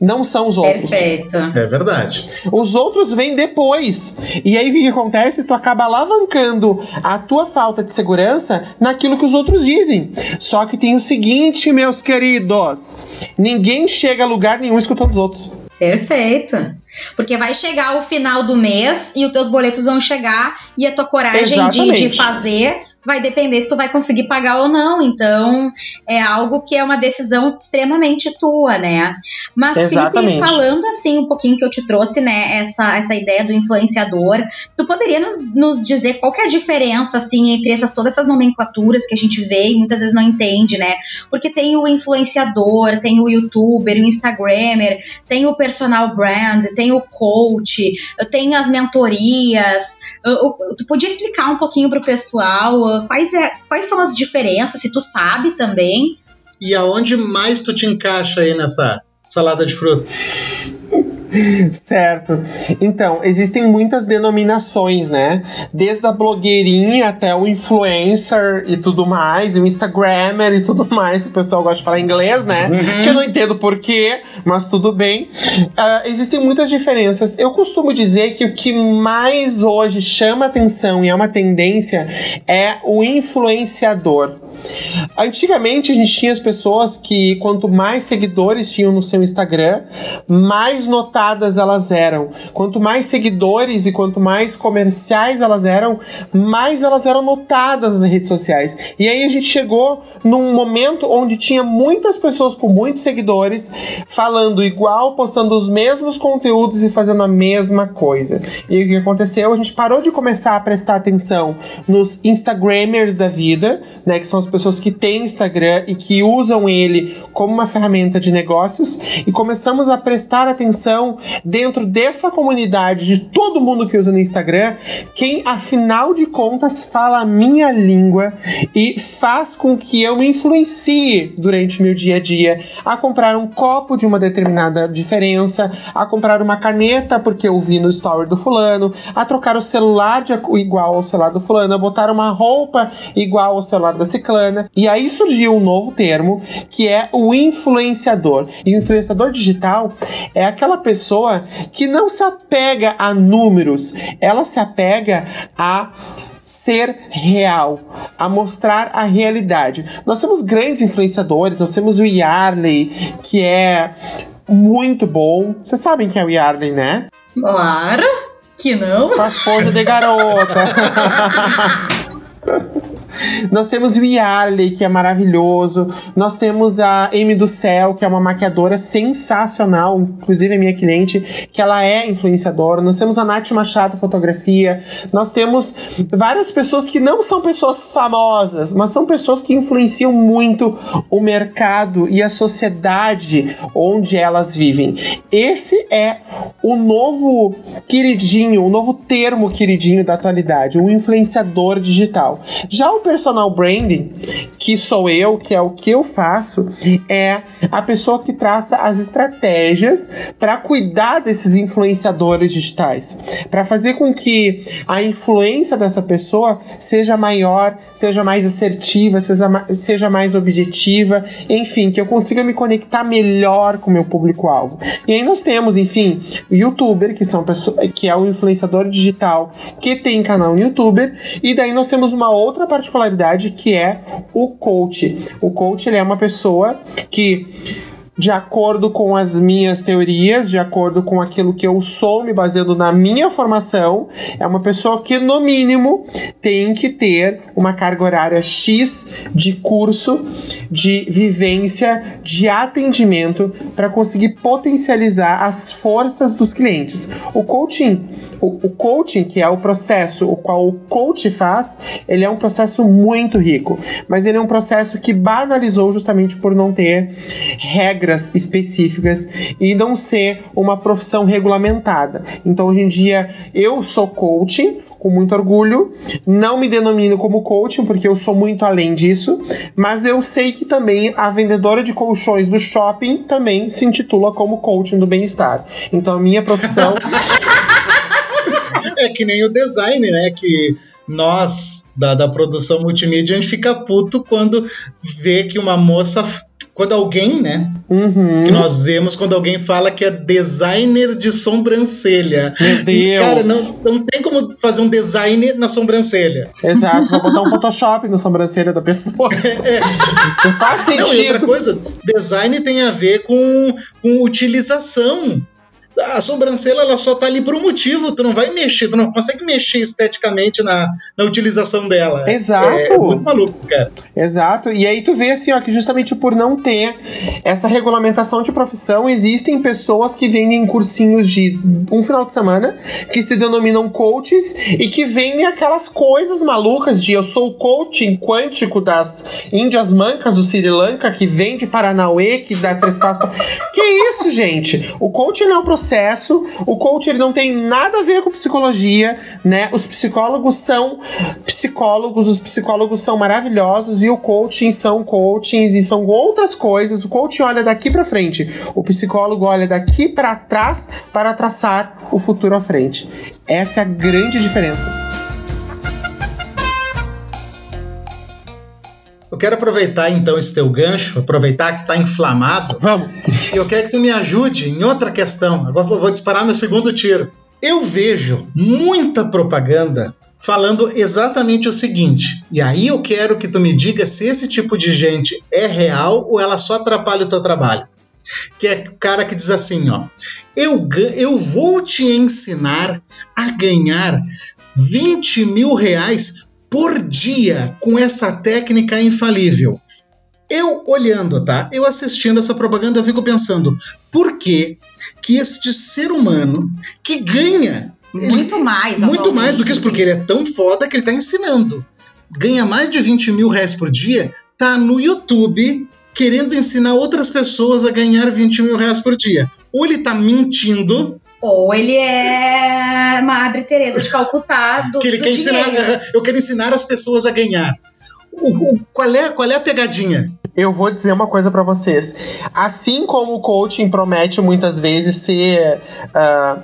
não são os outros. Perfeito. É verdade. Os outros vêm depois. E aí o que acontece? Tu acaba alavancando a tua falta de segurança naquilo que os outros dizem. Só que tem o seguinte, meus queridos: ninguém chega a lugar nenhum escutando os outros. Perfeito. Porque vai chegar o final do mês e os teus boletos vão chegar e a tua coragem de, de, fazer vai depender se tu vai conseguir pagar ou não. Então, é algo que é uma decisão extremamente tua, né? Mas, Exatamente. Felipe, falando assim um pouquinho que eu te trouxe, né, essa, essa ideia do influenciador, tu poderia nos, nos dizer qual que é a diferença, assim, entre essas, todas essas nomenclaturas que a gente vê e muitas vezes não entende, né? Porque tem o influenciador, tem o youtuber, o instagrammer, tem o personal brand, tem o coach, tem as mentorias. Tu podia explicar um pouquinho pro pessoal quais, é, quais são as diferenças, se tu sabe também. E aonde mais tu te encaixa aí nessa salada de frutas? Certo. Então, existem muitas denominações, né? Desde a blogueirinha até o influencer e tudo mais, e o Instagrammer e tudo mais. O pessoal gosta de falar inglês, né? Uhum. Que eu não entendo porquê, mas tudo bem. Uh, existem muitas diferenças. Eu costumo dizer que o que mais hoje chama atenção e é uma tendência é o influenciador. Antigamente a gente tinha as pessoas que quanto mais seguidores tinham no seu Instagram, mais notadas elas eram. Quanto mais seguidores e quanto mais comerciais elas eram, mais elas eram notadas nas redes sociais. E aí a gente chegou num momento onde tinha muitas pessoas com muitos seguidores falando igual, postando os mesmos conteúdos e fazendo a mesma coisa. E o que aconteceu? A gente parou de começar a prestar atenção nos Instagramers da vida, né, que são as pessoas que têm Instagram e que usam ele como uma ferramenta de negócios, e começamos a prestar atenção dentro dessa comunidade de todo mundo que usa no Instagram, quem afinal de contas fala a minha língua e faz com que eu me influencie durante meu dia a dia a comprar um copo de uma determinada diferença, a comprar uma caneta porque eu vi no story do fulano, a trocar o celular de, igual ao celular do fulano, a botar uma roupa igual ao celular da ciclana. E aí surgiu um novo termo que é o influenciador. E o influenciador digital é aquela pessoa que não se apega a números, ela se apega a ser real, a mostrar a realidade. Nós temos grandes influenciadores, nós temos o Yarley, que é muito bom. Vocês sabem quem é o Yarley, né? Claro que não. Esposa de garota. Nós temos o Yarley, que é maravilhoso. Nós temos a Amy do Céu, que é uma maquiadora sensacional, inclusive é minha cliente, que ela é influenciadora. Nós temos a Nath Machado Fotografia. Nós temos várias pessoas que não são pessoas famosas, mas são pessoas que influenciam muito o mercado e a sociedade onde elas vivem. Esse é o novo queridinho, o novo termo queridinho da atualidade, o influenciador digital. Já o personal branding, que sou eu, que é o que eu faço, é a pessoa que traça as estratégias para cuidar desses influenciadores digitais, para fazer com que a influência dessa pessoa seja maior, seja mais assertiva, seja, seja mais objetiva, enfim, que eu consiga me conectar melhor com o meu público-alvo. E aí nós temos, enfim, youtuber, que, são pessoas, que é o influenciador digital que tem canal no youtuber, e daí nós temos uma outra particularidade particularidade que é o coach. O coach ele é uma pessoa que de acordo com as minhas teorias, de acordo com aquilo que eu sou, me baseando na minha formação, é uma pessoa que, no mínimo, tem que ter uma carga horária X de curso, de vivência, de atendimento, para conseguir potencializar as forças dos clientes. O coaching o, o, coaching, que é o processo o qual o coach faz, ele é um processo muito rico, mas ele é um processo que banalizou justamente por não ter regras específicas e não ser uma profissão regulamentada. Então, hoje em dia, eu sou coaching, com muito orgulho. Não me denomino como coaching, porque eu sou muito além disso, mas eu sei que também a vendedora de colchões do shopping também se intitula como coaching do bem-estar. Então a minha profissão é que nem o design, né? Que nós, da, da produção multimídia, a gente fica puto quando vê que uma moça quando alguém, né? Uhum. Que nós vemos quando alguém fala que é designer de sobrancelha. Meu Deus. Cara, não, não tem como fazer um design na sobrancelha. Exato, vou botar um Photoshop na sobrancelha da pessoa. É. Não faz sentido. Não, outra coisa, design tem a ver com, com utilização a sobrancelha ela só tá ali por um motivo, tu não vai mexer, tu não consegue mexer esteticamente na, na utilização dela. Exato. É, é muito maluco, cara. Exato. E aí tu vê assim, ó, que justamente por não ter essa regulamentação de profissão, existem pessoas que vendem cursinhos de um final de semana, que se denominam coaches e que vendem aquelas coisas malucas de eu sou o coaching quântico das Índias Mancas do Sri Lanka, que vende Paranauê, que dá três passos. que isso, gente? O coaching não é o processo processo. O coach ele não tem nada a ver com psicologia, né? Os psicólogos são psicólogos, os psicólogos são maravilhosos e o coaching são coachings e são outras coisas. O coach olha daqui para frente, o psicólogo olha daqui para trás para traçar o futuro à frente. Essa é a grande diferença. Eu quero aproveitar então esse teu gancho, aproveitar que está inflamado. Vamos. E eu quero que tu me ajude em outra questão. Agora vou, vou disparar meu segundo tiro. Eu vejo muita propaganda falando exatamente o seguinte. E aí eu quero que tu me diga se esse tipo de gente é real ou ela só atrapalha o teu trabalho. Que é o cara que diz assim, ó. Eu, eu vou te ensinar a ganhar 20 mil reais por dia com essa técnica infalível. Eu olhando, tá? Eu assistindo essa propaganda, eu fico pensando, por que que este ser humano que ganha muito ele, mais, muito mais do que isso, porque ele é tão foda que ele tá ensinando, ganha mais de 20 mil reais por dia, tá no YouTube querendo ensinar outras pessoas a ganhar 20 mil reais por dia. Ou ele tá mentindo, ou ele é Madre Teresa de Calcutá do, que ele do quer ensinar, eu quero ensinar as pessoas a ganhar. O, o, qual, é, qual é a pegadinha? Eu vou dizer uma coisa para vocês. Assim como o coaching promete muitas vezes ser uh,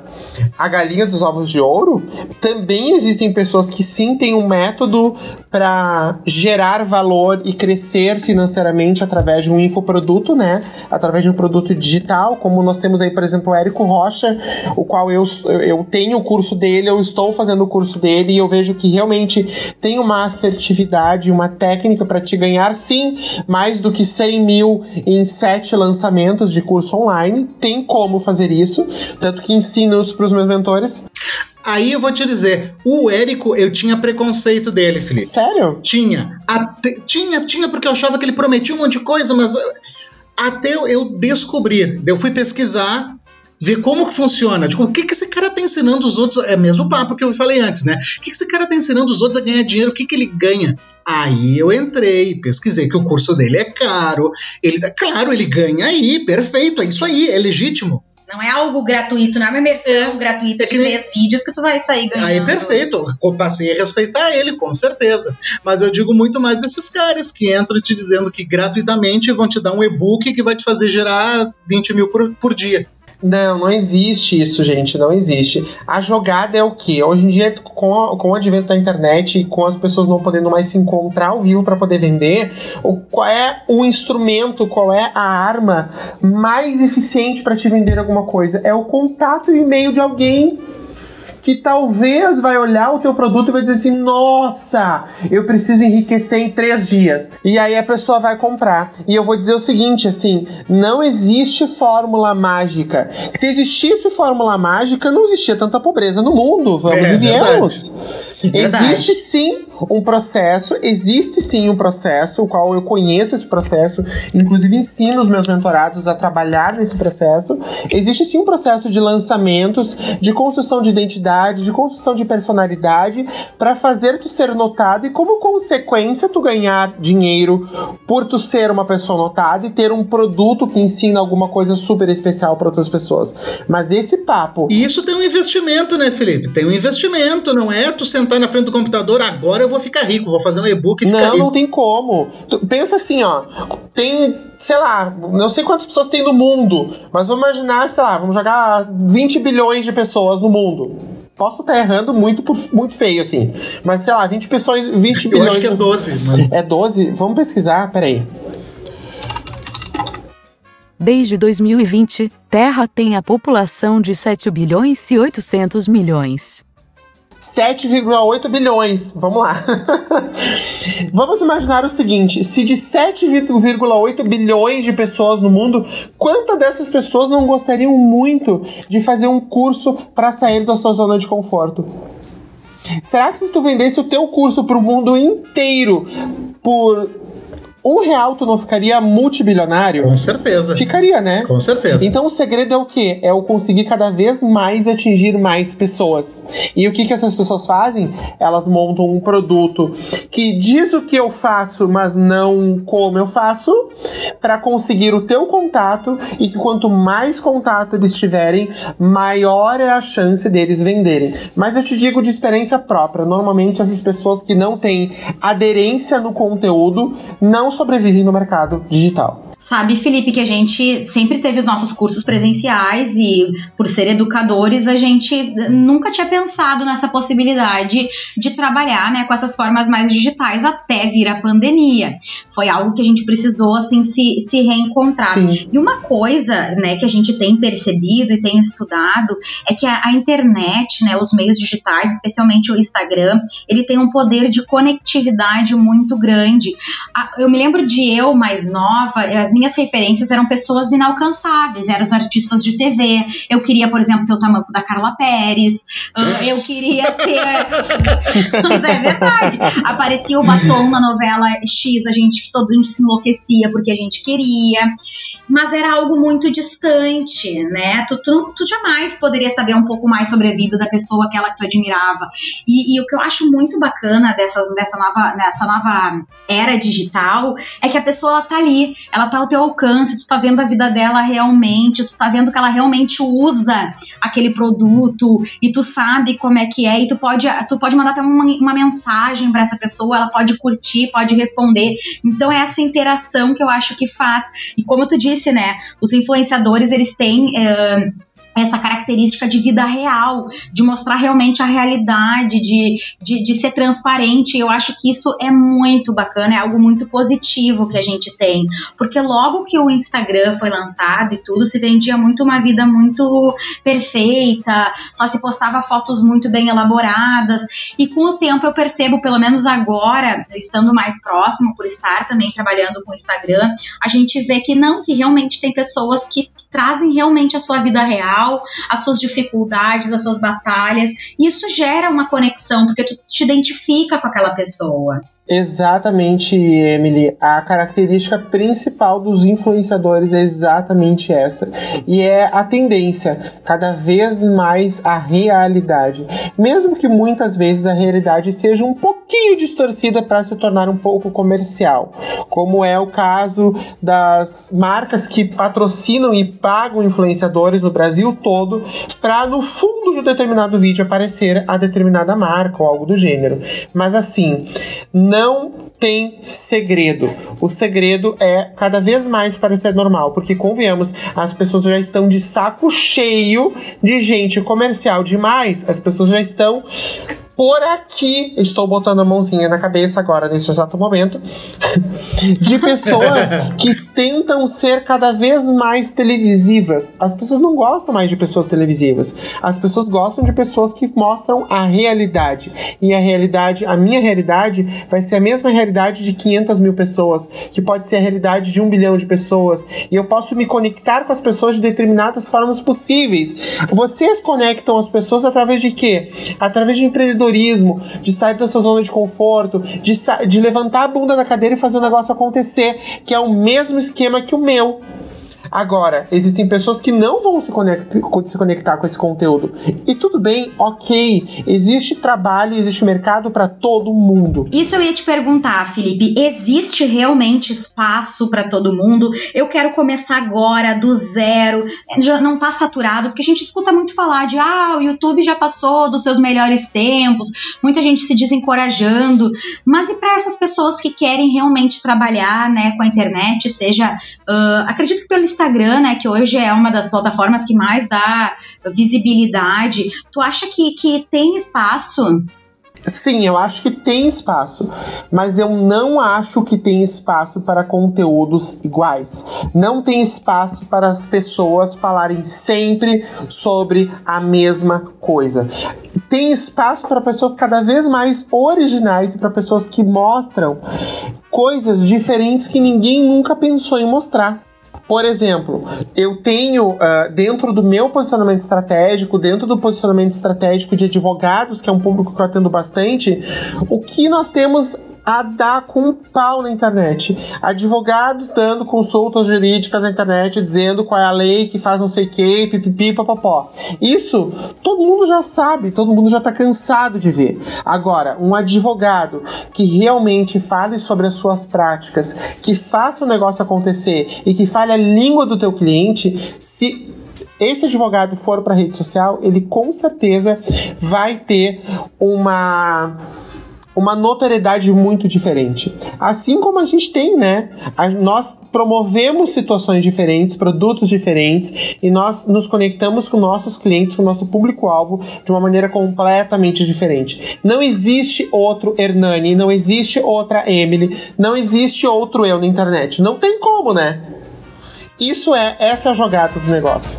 a galinha dos ovos de ouro, também existem pessoas que sim têm um método para gerar valor e crescer financeiramente através de um infoproduto, né? Através de um produto digital, como nós temos aí, por exemplo, o Érico Rocha, o qual eu, eu tenho o curso dele, eu estou fazendo o curso dele e eu vejo que realmente tem uma assertividade, uma técnica para te ganhar, sim, mais do que 100 mil em sete lançamentos de curso online. Tem como fazer isso, tanto que ensino para os meus mentores. Aí eu vou te dizer, o Érico, eu tinha preconceito dele, Felipe. Sério? Tinha. Até, tinha, tinha porque eu achava que ele prometia um monte de coisa, mas até eu descobrir, eu fui pesquisar, ver como que funciona. Tipo, o que, que esse cara tá ensinando os outros? É mesmo papo que eu falei antes, né? O que, que esse cara tá ensinando os outros a ganhar dinheiro? O que, que ele ganha? Aí eu entrei, pesquisei que o curso dele é caro. Ele, claro, ele ganha aí, perfeito, é isso aí, é legítimo. Não é algo gratuito, não é uma imersão é, gratuita é de nem... vídeos que tu vai sair ganhando. Aí perfeito, eu passei a respeitar ele, com certeza. Mas eu digo muito mais desses caras que entram te dizendo que gratuitamente vão te dar um e-book que vai te fazer gerar 20 mil por, por dia. Não, não existe isso, gente. Não existe. A jogada é o quê? Hoje em dia, com, a, com o advento da internet e com as pessoas não podendo mais se encontrar ao vivo para poder vender, o, qual é o instrumento, qual é a arma mais eficiente para te vender alguma coisa? É o contato e e-mail de alguém que talvez vai olhar o teu produto e vai dizer assim: nossa, eu preciso enriquecer em três dias. E aí a pessoa vai comprar. E eu vou dizer o seguinte: assim, não existe fórmula mágica. Se existisse fórmula mágica, não existia tanta pobreza no mundo. Vamos é, e viemos. Verdade. Existe sim um processo, existe sim um processo, o qual eu conheço esse processo, inclusive ensino os meus mentorados a trabalhar nesse processo. Existe sim um processo de lançamentos, de construção de identidade, de construção de personalidade, para fazer tu ser notado e, como consequência, tu ganhar dinheiro por tu ser uma pessoa notada e ter um produto que ensina alguma coisa super especial para outras pessoas. Mas esse papo. E isso tem um investimento, né, Felipe? Tem um investimento, não é tu sentar na frente do computador, agora eu vou ficar rico, vou fazer um e-book e ficar não, rico. Não, não tem como. Tu, pensa assim, ó, tem, sei lá, não sei quantas pessoas tem no mundo, mas vamos imaginar, sei lá, vamos jogar 20 bilhões de pessoas no mundo. Posso estar errando muito, muito feio, assim. Mas, sei lá, 20 pessoas. 20 Eu bilhões. acho que é 12. Mas... É 12? Vamos pesquisar? Peraí. Desde 2020, Terra tem a população de 7 bilhões e 800 milhões. 7,8 bilhões. Vamos lá. Vamos imaginar o seguinte: se de 7,8 bilhões de pessoas no mundo, quantas dessas pessoas não gostariam muito de fazer um curso para sair da sua zona de conforto? Será que se tu vendesse o teu curso para o mundo inteiro por um real tu não ficaria multibilionário? Com certeza. Ficaria, né? Com certeza. Então o segredo é o quê? É o conseguir cada vez mais atingir mais pessoas. E o que, que essas pessoas fazem? Elas montam um produto que diz o que eu faço, mas não como eu faço, para conseguir o teu contato e que quanto mais contato eles tiverem, maior é a chance deles venderem. Mas eu te digo de experiência própria, normalmente essas pessoas que não têm aderência no conteúdo não sobrevivem no mercado digital. Sabe, Felipe, que a gente sempre teve os nossos cursos presenciais e, por ser educadores, a gente nunca tinha pensado nessa possibilidade de trabalhar né, com essas formas mais digitais até vir a pandemia. Foi algo que a gente precisou, assim, se, se reencontrar. Sim. E uma coisa, né, que a gente tem percebido e tem estudado é que a, a internet, né, os meios digitais, especialmente o Instagram, ele tem um poder de conectividade muito grande. Eu me lembro de eu, mais nova, as as minhas referências eram pessoas inalcançáveis, eram os artistas de TV. Eu queria, por exemplo, ter o tamanho da Carla Pérez. Ah, eu queria ter. Mas é verdade. Aparecia o batom na novela X, a gente que todo mundo se enlouquecia porque a gente queria. Mas era algo muito distante, né? Tu, tu, tu jamais poderia saber um pouco mais sobre a vida da pessoa, aquela que tu admirava. E, e o que eu acho muito bacana dessas, dessa, nova, dessa nova era digital é que a pessoa ela tá ali, ela tá ao teu alcance, tu tá vendo a vida dela realmente, tu tá vendo que ela realmente usa aquele produto e tu sabe como é que é e tu pode, tu pode mandar até uma, uma mensagem para essa pessoa, ela pode curtir, pode responder. Então é essa interação que eu acho que faz. E como tu disse, né, os influenciadores eles têm uh, essa característica de vida real, de mostrar realmente a realidade, de, de, de, ser transparente. Eu acho que isso é muito bacana, é algo muito positivo que a gente tem. Porque logo que o Instagram foi lançado e tudo, se vendia muito uma vida muito perfeita, só se postava fotos muito bem elaboradas. E com o tempo eu percebo, pelo menos agora, estando mais próximo, por estar também trabalhando com o Instagram, a gente vê que não, que realmente tem pessoas que, trazem realmente a sua vida real as suas dificuldades, as suas batalhas. E isso gera uma conexão, porque tu te identifica com aquela pessoa. Exatamente, Emily. A característica principal dos influenciadores é exatamente essa. E é a tendência, cada vez mais a realidade. Mesmo que muitas vezes a realidade seja um pouquinho distorcida para se tornar um pouco comercial. Como é o caso das marcas que patrocinam e pagam influenciadores no Brasil todo para no fundo de um determinado vídeo aparecer a determinada marca ou algo do gênero. Mas assim, não tem segredo. O segredo é cada vez mais parecer normal, porque convenhamos, as pessoas já estão de saco cheio de gente comercial demais, as pessoas já estão por aqui, estou botando a mãozinha na cabeça agora, neste exato momento, de pessoas que tentam ser cada vez mais televisivas. As pessoas não gostam mais de pessoas televisivas. As pessoas gostam de pessoas que mostram a realidade. E a realidade, a minha realidade, vai ser a mesma realidade de 500 mil pessoas, que pode ser a realidade de um bilhão de pessoas. E eu posso me conectar com as pessoas de determinadas formas possíveis. Vocês conectam as pessoas através de quê? Através de empreendedorismo empreendedorismo, de sair da sua zona de conforto, de, de levantar a bunda da cadeira e fazer o negócio acontecer, que é o mesmo esquema que o meu. Agora, existem pessoas que não vão se, conectar, se conectar com esse conteúdo. E tudo bem, ok. Existe trabalho, existe mercado para todo mundo. Isso eu ia te perguntar, Felipe. Existe realmente espaço para todo mundo? Eu quero começar agora, do zero. Já não tá saturado, porque a gente escuta muito falar de ah, o YouTube já passou dos seus melhores tempos, muita gente se desencorajando. Mas e para essas pessoas que querem realmente trabalhar né, com a internet, seja, uh, acredito que pelo Instagram Instagram, né, que hoje é uma das plataformas que mais dá visibilidade, tu acha que, que tem espaço Sim, eu acho que tem espaço, mas eu não acho que tem espaço para conteúdos iguais. Não tem espaço para as pessoas falarem sempre sobre a mesma coisa. Tem espaço para pessoas cada vez mais originais e para pessoas que mostram coisas diferentes que ninguém nunca pensou em mostrar. Por exemplo, eu tenho uh, dentro do meu posicionamento estratégico, dentro do posicionamento estratégico de advogados, que é um público que eu atendo bastante, o que nós temos a dar com um pau na internet. Advogados dando consultas jurídicas na internet, dizendo qual é a lei que faz não sei o que, pipipi, papapó. Isso todo mundo já sabe, todo mundo já está cansado de ver. Agora, um advogado que realmente fale sobre as suas práticas, que faça o negócio acontecer e que fale a língua do teu cliente, se esse advogado for para rede social, ele com certeza vai ter uma uma notoriedade muito diferente. Assim como a gente tem, né? A, nós promovemos situações diferentes, produtos diferentes e nós nos conectamos com nossos clientes, com nosso público-alvo de uma maneira completamente diferente. Não existe outro Hernani, não existe outra Emily, não existe outro eu na internet. Não tem como, né? Isso é essa é a jogada do negócio.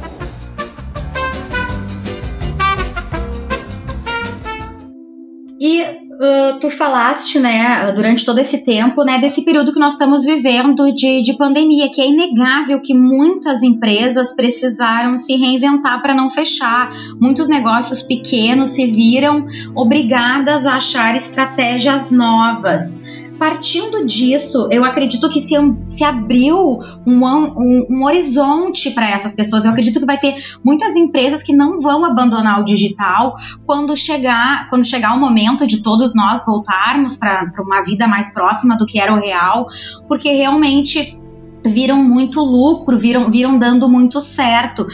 E uh, tu falaste, né, durante todo esse tempo, né, desse período que nós estamos vivendo de, de pandemia, que é inegável que muitas empresas precisaram se reinventar para não fechar. Muitos negócios pequenos se viram obrigadas a achar estratégias novas partindo disso, eu acredito que se, se abriu um, um, um horizonte para essas pessoas. Eu acredito que vai ter muitas empresas que não vão abandonar o digital quando chegar, quando chegar o momento de todos nós voltarmos para uma vida mais próxima do que era o real, porque realmente viram muito lucro, viram, viram dando muito certo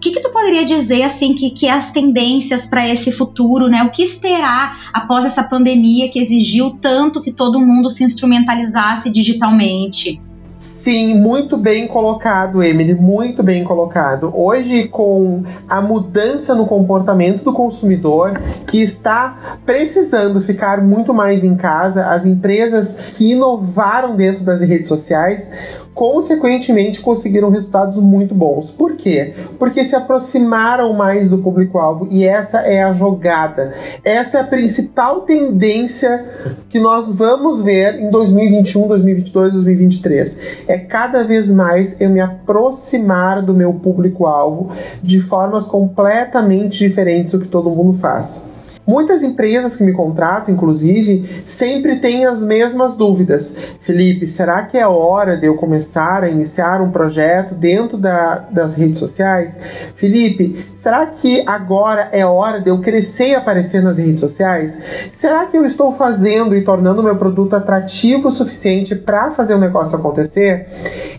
que, que tu poderia dizer assim que, que as tendências para esse futuro, né? O que esperar após essa pandemia que exigiu tanto que todo mundo se instrumentalizasse digitalmente? Sim, muito bem colocado, Emily, muito bem colocado. Hoje, com a mudança no comportamento do consumidor, que está precisando ficar muito mais em casa, as empresas que inovaram dentro das redes sociais consequentemente conseguiram resultados muito bons. Por quê? Porque se aproximaram mais do público-alvo e essa é a jogada. Essa é a principal tendência que nós vamos ver em 2021, 2022, 2023. É cada vez mais eu me aproximar do meu público-alvo de formas completamente diferentes do que todo mundo faz. Muitas empresas que me contratam, inclusive, sempre têm as mesmas dúvidas. Felipe, será que é hora de eu começar a iniciar um projeto dentro da, das redes sociais? Felipe, será que agora é hora de eu crescer e aparecer nas redes sociais? Será que eu estou fazendo e tornando meu produto atrativo o suficiente para fazer o negócio acontecer?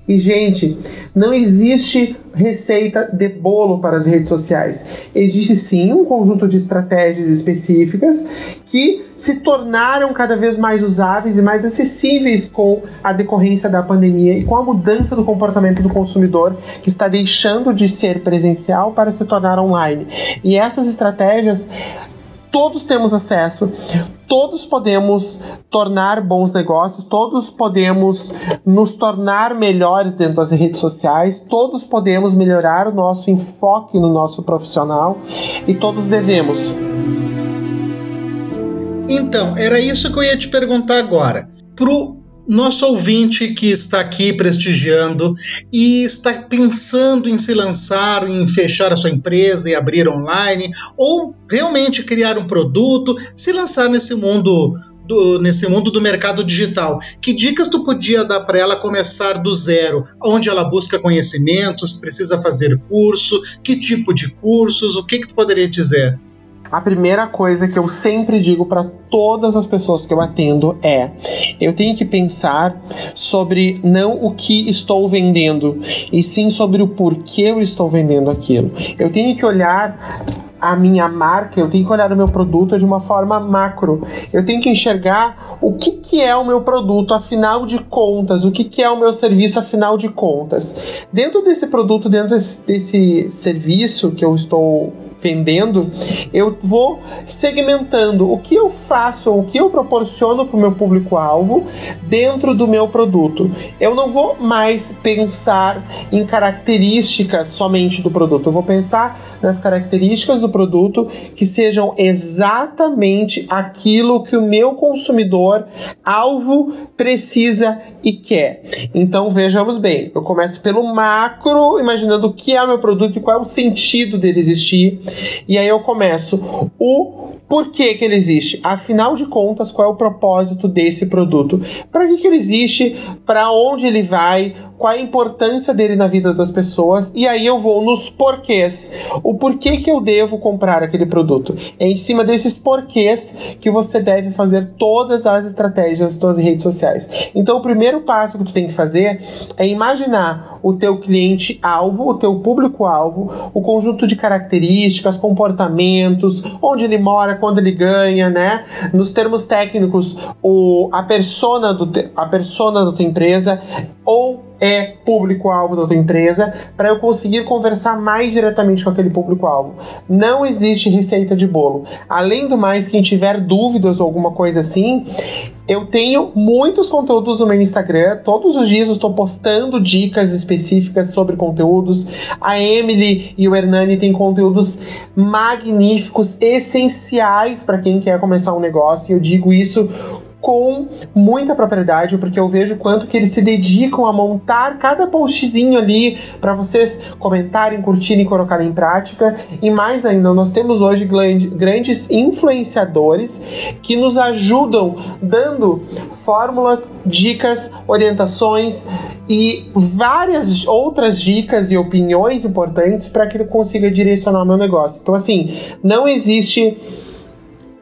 E, gente, não existe receita de bolo para as redes sociais. Existe sim um conjunto de estratégias específicas que se tornaram cada vez mais usáveis e mais acessíveis com a decorrência da pandemia e com a mudança do comportamento do consumidor que está deixando de ser presencial para se tornar online. E essas estratégias todos temos acesso, todos podemos tornar bons negócios, todos podemos nos tornar melhores dentro das redes sociais, todos podemos melhorar o nosso enfoque no nosso profissional e todos devemos. Então, era isso que eu ia te perguntar agora. Pro nosso ouvinte que está aqui prestigiando e está pensando em se lançar, em fechar a sua empresa e abrir online, ou realmente criar um produto, se lançar nesse mundo do, nesse mundo do mercado digital. Que dicas tu podia dar para ela começar do zero? Onde ela busca conhecimentos, precisa fazer curso, que tipo de cursos, o que, que tu poderia dizer? A primeira coisa que eu sempre digo para todas as pessoas que eu atendo é: eu tenho que pensar sobre não o que estou vendendo, e sim sobre o porquê eu estou vendendo aquilo. Eu tenho que olhar a minha marca, eu tenho que olhar o meu produto de uma forma macro. Eu tenho que enxergar o que, que é o meu produto, afinal de contas, o que, que é o meu serviço, afinal de contas. Dentro desse produto, dentro desse, desse serviço que eu estou vendendo, eu vou segmentando o que eu faço, o que eu proporciono para o meu público-alvo dentro do meu produto. Eu não vou mais pensar em características somente do produto, eu vou pensar nas características do produto que sejam exatamente aquilo que o meu consumidor alvo precisa e quer. Então vejamos bem, eu começo pelo macro, imaginando o que é o meu produto e qual é o sentido dele existir. E aí eu começo o por que, que ele existe? Afinal de contas, qual é o propósito desse produto? Para que, que ele existe? Para onde ele vai? Qual a importância dele na vida das pessoas? E aí eu vou nos porquês. O porquê que eu devo comprar aquele produto? É em cima desses porquês que você deve fazer todas as estratégias das suas redes sociais. Então, o primeiro passo que tu tem que fazer é imaginar o teu cliente-alvo, o teu público-alvo, o conjunto de características, comportamentos, onde ele mora, quando ele ganha, né? Nos termos técnicos, o, a persona do a persona da tua empresa ou é público-alvo da tua empresa para eu conseguir conversar mais diretamente com aquele público-alvo. Não existe receita de bolo. Além do mais, quem tiver dúvidas ou alguma coisa assim, eu tenho muitos conteúdos no meu Instagram. Todos os dias eu estou postando dicas específicas sobre conteúdos. A Emily e o Hernani têm conteúdos magníficos, essenciais para quem quer começar um negócio. E eu digo isso com muita propriedade, porque eu vejo quanto que eles se dedicam a montar cada postzinho ali para vocês comentarem, curtirem e colocarem em prática. E mais ainda, nós temos hoje grandes influenciadores que nos ajudam dando fórmulas, dicas, orientações e várias outras dicas e opiniões importantes para que ele consiga direcionar meu negócio. Então, assim, não existe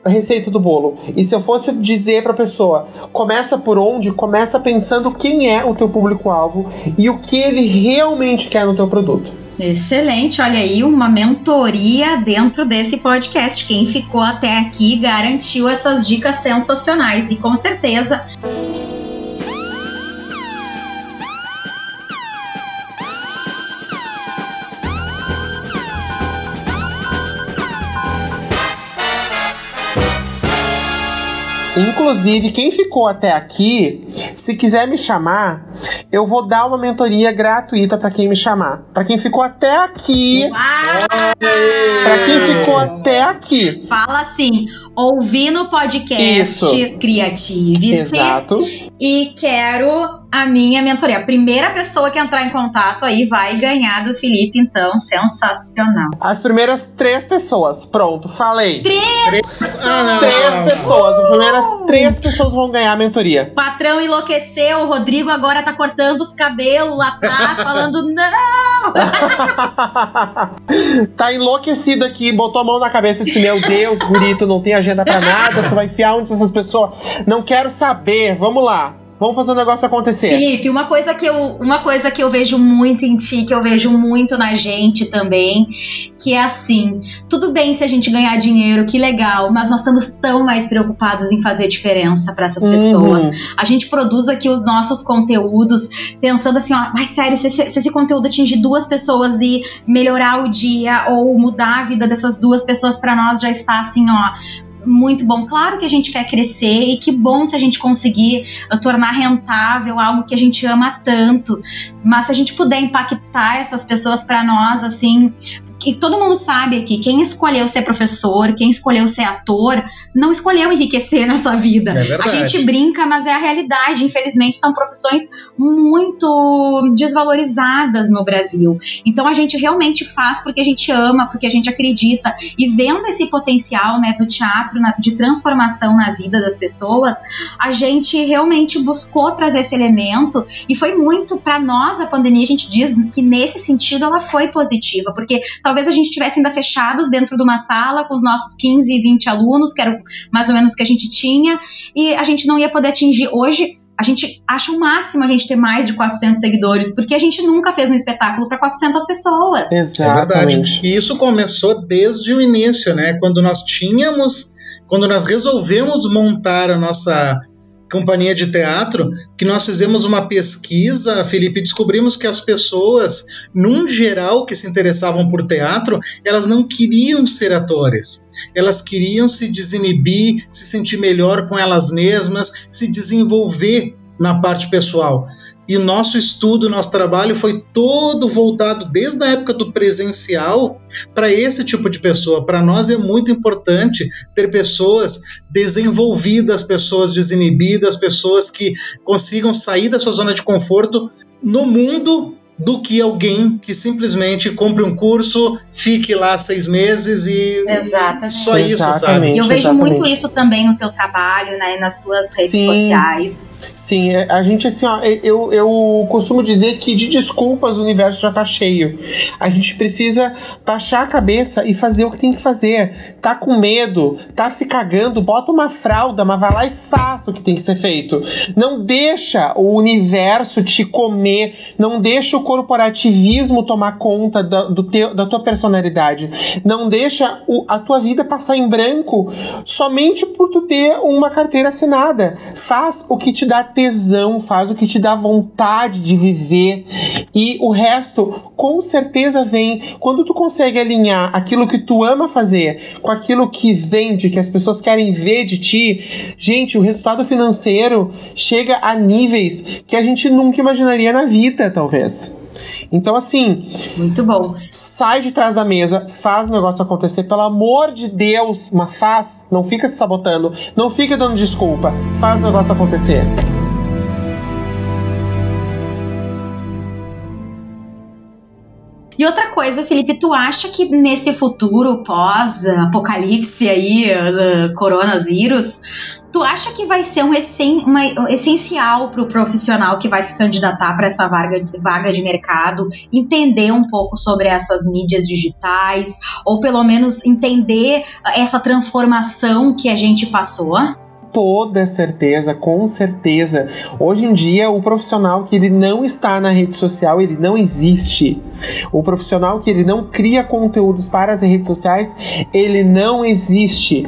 receita do bolo. E se eu fosse dizer para a pessoa, começa por onde? Começa pensando quem é o teu público-alvo e o que ele realmente quer no teu produto. Excelente, olha aí uma mentoria dentro desse podcast. Quem ficou até aqui garantiu essas dicas sensacionais e com certeza Inclusive, quem ficou até aqui, se quiser me chamar, eu vou dar uma mentoria gratuita para quem me chamar. Para quem ficou até aqui. Para quem ficou até aqui. Fala assim: ouvi no podcast Criative. Exato. E quero a minha mentoria. A primeira pessoa que entrar em contato aí vai ganhar do Felipe, então, sensacional. As primeiras três pessoas, pronto, falei. Três, ah, três pessoas, as primeiras três pessoas vão ganhar a mentoria. O patrão enlouqueceu, o Rodrigo agora tá cortando os cabelos lá atrás, falando não! tá enlouquecido aqui, botou a mão na cabeça e disse, meu Deus, gurito, não tem agenda pra nada, tu vai enfiar onde essas pessoas... Não quero saber, vamos lá. Vamos fazer o negócio acontecer. Felipe, uma coisa que eu, uma coisa que eu vejo muito em ti, que eu vejo muito na gente também, que é assim, tudo bem se a gente ganhar dinheiro, que legal, mas nós estamos tão mais preocupados em fazer diferença para essas pessoas. Uhum. A gente produz aqui os nossos conteúdos pensando assim, ó, mas sério, se, se esse conteúdo atingir duas pessoas e melhorar o dia ou mudar a vida dessas duas pessoas para nós já está assim, ó, muito bom. Claro que a gente quer crescer e que bom se a gente conseguir uh, tornar rentável algo que a gente ama tanto. Mas se a gente puder impactar essas pessoas para nós, assim, e todo mundo sabe aqui, quem escolheu ser professor, quem escolheu ser ator, não escolheu enriquecer na sua vida. É a gente brinca, mas é a realidade. Infelizmente, são profissões muito desvalorizadas no Brasil. Então a gente realmente faz porque a gente ama, porque a gente acredita. E vendo esse potencial né, do teatro de transformação na vida das pessoas, a gente realmente buscou trazer esse elemento e foi muito para nós a pandemia. A gente diz que nesse sentido ela foi positiva, porque talvez talvez a gente estivesse ainda fechados dentro de uma sala com os nossos 15, 20 alunos, que era mais ou menos o que a gente tinha, e a gente não ia poder atingir. Hoje, a gente acha o máximo a gente ter mais de 400 seguidores, porque a gente nunca fez um espetáculo para 400 pessoas. Exatamente. É verdade. E isso começou desde o início, né? Quando nós tínhamos, quando nós resolvemos montar a nossa companhia de teatro, que nós fizemos uma pesquisa, Felipe, e descobrimos que as pessoas, num geral, que se interessavam por teatro, elas não queriam ser atores. Elas queriam se desinibir, se sentir melhor com elas mesmas, se desenvolver na parte pessoal. E o nosso estudo, nosso trabalho foi todo voltado desde a época do presencial para esse tipo de pessoa. Para nós é muito importante ter pessoas desenvolvidas, pessoas desinibidas, pessoas que consigam sair da sua zona de conforto no mundo do que alguém que simplesmente compre um curso, fique lá seis meses e Exatamente. só isso, sabe? E eu vejo exatamente. muito isso também no teu trabalho, né, nas tuas redes Sim. sociais. Sim, é, a gente assim, ó, eu, eu costumo dizer que de desculpas o universo já tá cheio. A gente precisa baixar a cabeça e fazer o que tem que fazer. Tá com medo, tá se cagando, bota uma fralda, mas vai lá e faça o que tem que ser feito. Não deixa o universo te comer, não deixa o corporativismo tomar conta da, do teu, da tua personalidade. Não deixa o, a tua vida passar em branco somente por tu ter uma carteira assinada. Faz o que te dá tesão, faz o que te dá vontade de viver. E o resto, com certeza, vem quando tu consegue alinhar aquilo que tu ama fazer com aquilo que vende, que as pessoas querem ver de ti. Gente, o resultado financeiro chega a níveis que a gente nunca imaginaria na vida, talvez. Então, assim. Muito bom. Sai de trás da mesa, faz o negócio acontecer. Pelo amor de Deus, mas faz. Não fica se sabotando. Não fica dando desculpa. Faz o negócio acontecer. E outra coisa, Felipe, tu acha que nesse futuro pós-apocalipse aí, uh, coronavírus, tu acha que vai ser um essen uma, essencial para o profissional que vai se candidatar para essa vaga, vaga de mercado entender um pouco sobre essas mídias digitais, ou pelo menos entender essa transformação que a gente passou? Toda certeza, com certeza. Hoje em dia, o profissional que ele não está na rede social, ele não existe. O profissional que ele não cria conteúdos para as redes sociais, ele não existe.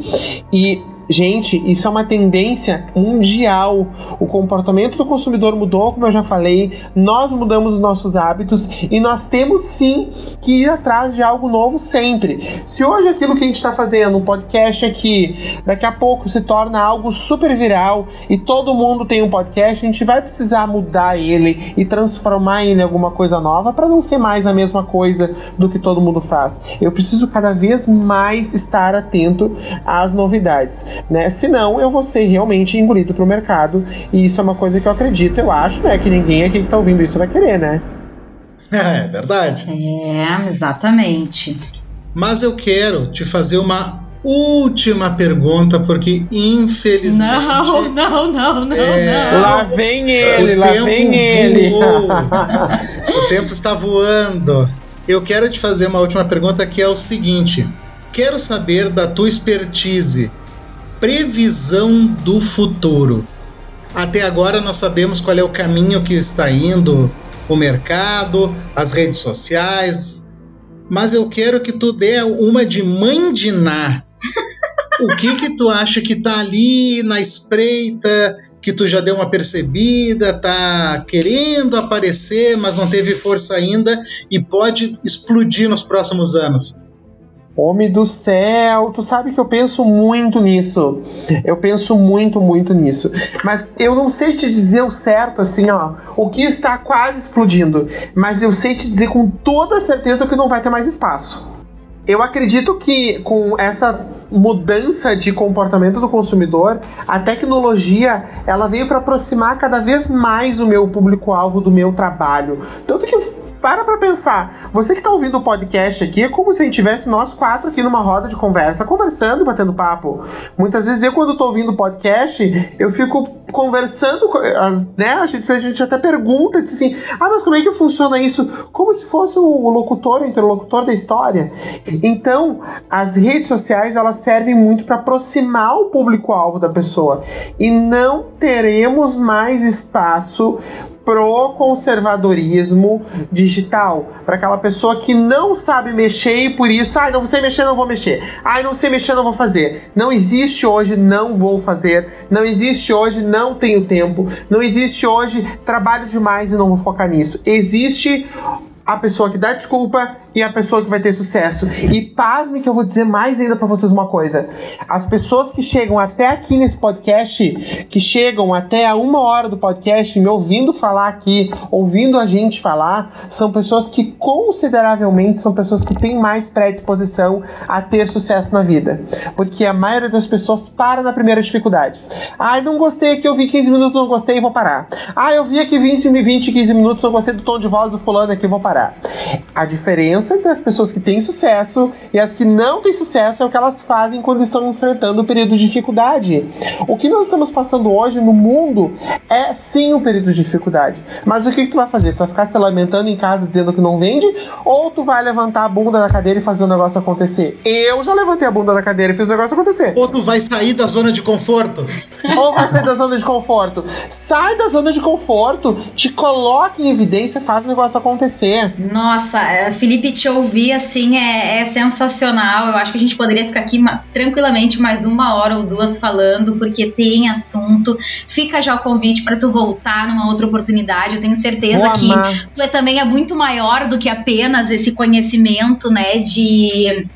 E Gente, isso é uma tendência mundial. O comportamento do consumidor mudou, como eu já falei, nós mudamos os nossos hábitos e nós temos sim que ir atrás de algo novo sempre. Se hoje aquilo que a gente está fazendo, um podcast aqui, daqui a pouco se torna algo super viral e todo mundo tem um podcast, a gente vai precisar mudar ele e transformar ele em alguma coisa nova para não ser mais a mesma coisa do que todo mundo faz. Eu preciso cada vez mais estar atento às novidades né? Senão eu vou ser realmente engolido pro mercado. E isso é uma coisa que eu acredito, eu acho, né? Que ninguém aqui que tá ouvindo isso vai querer, né? É verdade. É, exatamente. Mas eu quero te fazer uma última pergunta, porque infelizmente. Não, não, não, não, é, não. Lá vem ele, lá vem voou. ele. o tempo está voando. Eu quero te fazer uma última pergunta que é o seguinte: quero saber da tua expertise previsão do futuro. Até agora nós sabemos qual é o caminho que está indo o mercado, as redes sociais, mas eu quero que tu dê uma de Ná. o que que tu acha que tá ali na espreita, que tu já deu uma percebida, tá querendo aparecer, mas não teve força ainda e pode explodir nos próximos anos? Homem do céu, tu sabe que eu penso muito nisso. Eu penso muito, muito nisso. Mas eu não sei te dizer o certo, assim, ó, o que está quase explodindo. Mas eu sei te dizer com toda certeza que não vai ter mais espaço. Eu acredito que com essa mudança de comportamento do consumidor, a tecnologia ela veio para aproximar cada vez mais o meu público-alvo do meu trabalho. Tanto que para pra pensar. Você que tá ouvindo o podcast aqui é como se a gente tivesse nós quatro aqui numa roda de conversa, conversando, batendo papo. Muitas vezes eu, quando tô ouvindo o podcast, eu fico conversando, né? A gente, a gente até pergunta, assim, ah, mas como é que funciona isso? Como se fosse o locutor, o interlocutor da história. Então, as redes sociais, elas servem muito para aproximar o público-alvo da pessoa. E não teremos mais espaço pro conservadorismo digital, para aquela pessoa que não sabe mexer e por isso, ai, ah, não sei mexer, não vou mexer. Ai, não sei mexer, não vou fazer. Não existe hoje, não vou fazer. Não existe hoje, não tenho tempo. Não existe hoje, trabalho demais e não vou focar nisso. Existe a pessoa que dá desculpa e a pessoa que vai ter sucesso. E pasme que eu vou dizer mais ainda para vocês uma coisa. As pessoas que chegam até aqui nesse podcast, que chegam até a uma hora do podcast me ouvindo falar aqui, ouvindo a gente falar, são pessoas que consideravelmente são pessoas que têm mais predisposição a ter sucesso na vida. Porque a maioria das pessoas para na primeira dificuldade. Ah, não gostei aqui, eu vi 15 minutos, não gostei, vou parar. Ah, eu vi aqui 20, 20, 15 minutos, não gostei do tom de voz do fulano aqui, vou parar. A diferença entre as pessoas que têm sucesso e as que não têm sucesso é o que elas fazem quando estão enfrentando o período de dificuldade. O que nós estamos passando hoje no mundo é sim um período de dificuldade. Mas o que, que tu vai fazer? Tu vai ficar se lamentando em casa dizendo que não vende? Ou tu vai levantar a bunda da cadeira e fazer o negócio acontecer? Eu já levantei a bunda da cadeira e fiz o negócio acontecer. Ou tu vai sair da zona de conforto? Ou vai sair da zona de conforto? Sai da zona de conforto, te coloca em evidência, faz o negócio acontecer. Nossa, é, Felipe, te ouvir assim é, é sensacional. Eu acho que a gente poderia ficar aqui tranquilamente mais uma hora ou duas falando, porque tem assunto. Fica já o convite para tu voltar numa outra oportunidade. Eu tenho certeza que tu é, também é muito maior do que apenas esse conhecimento, né, de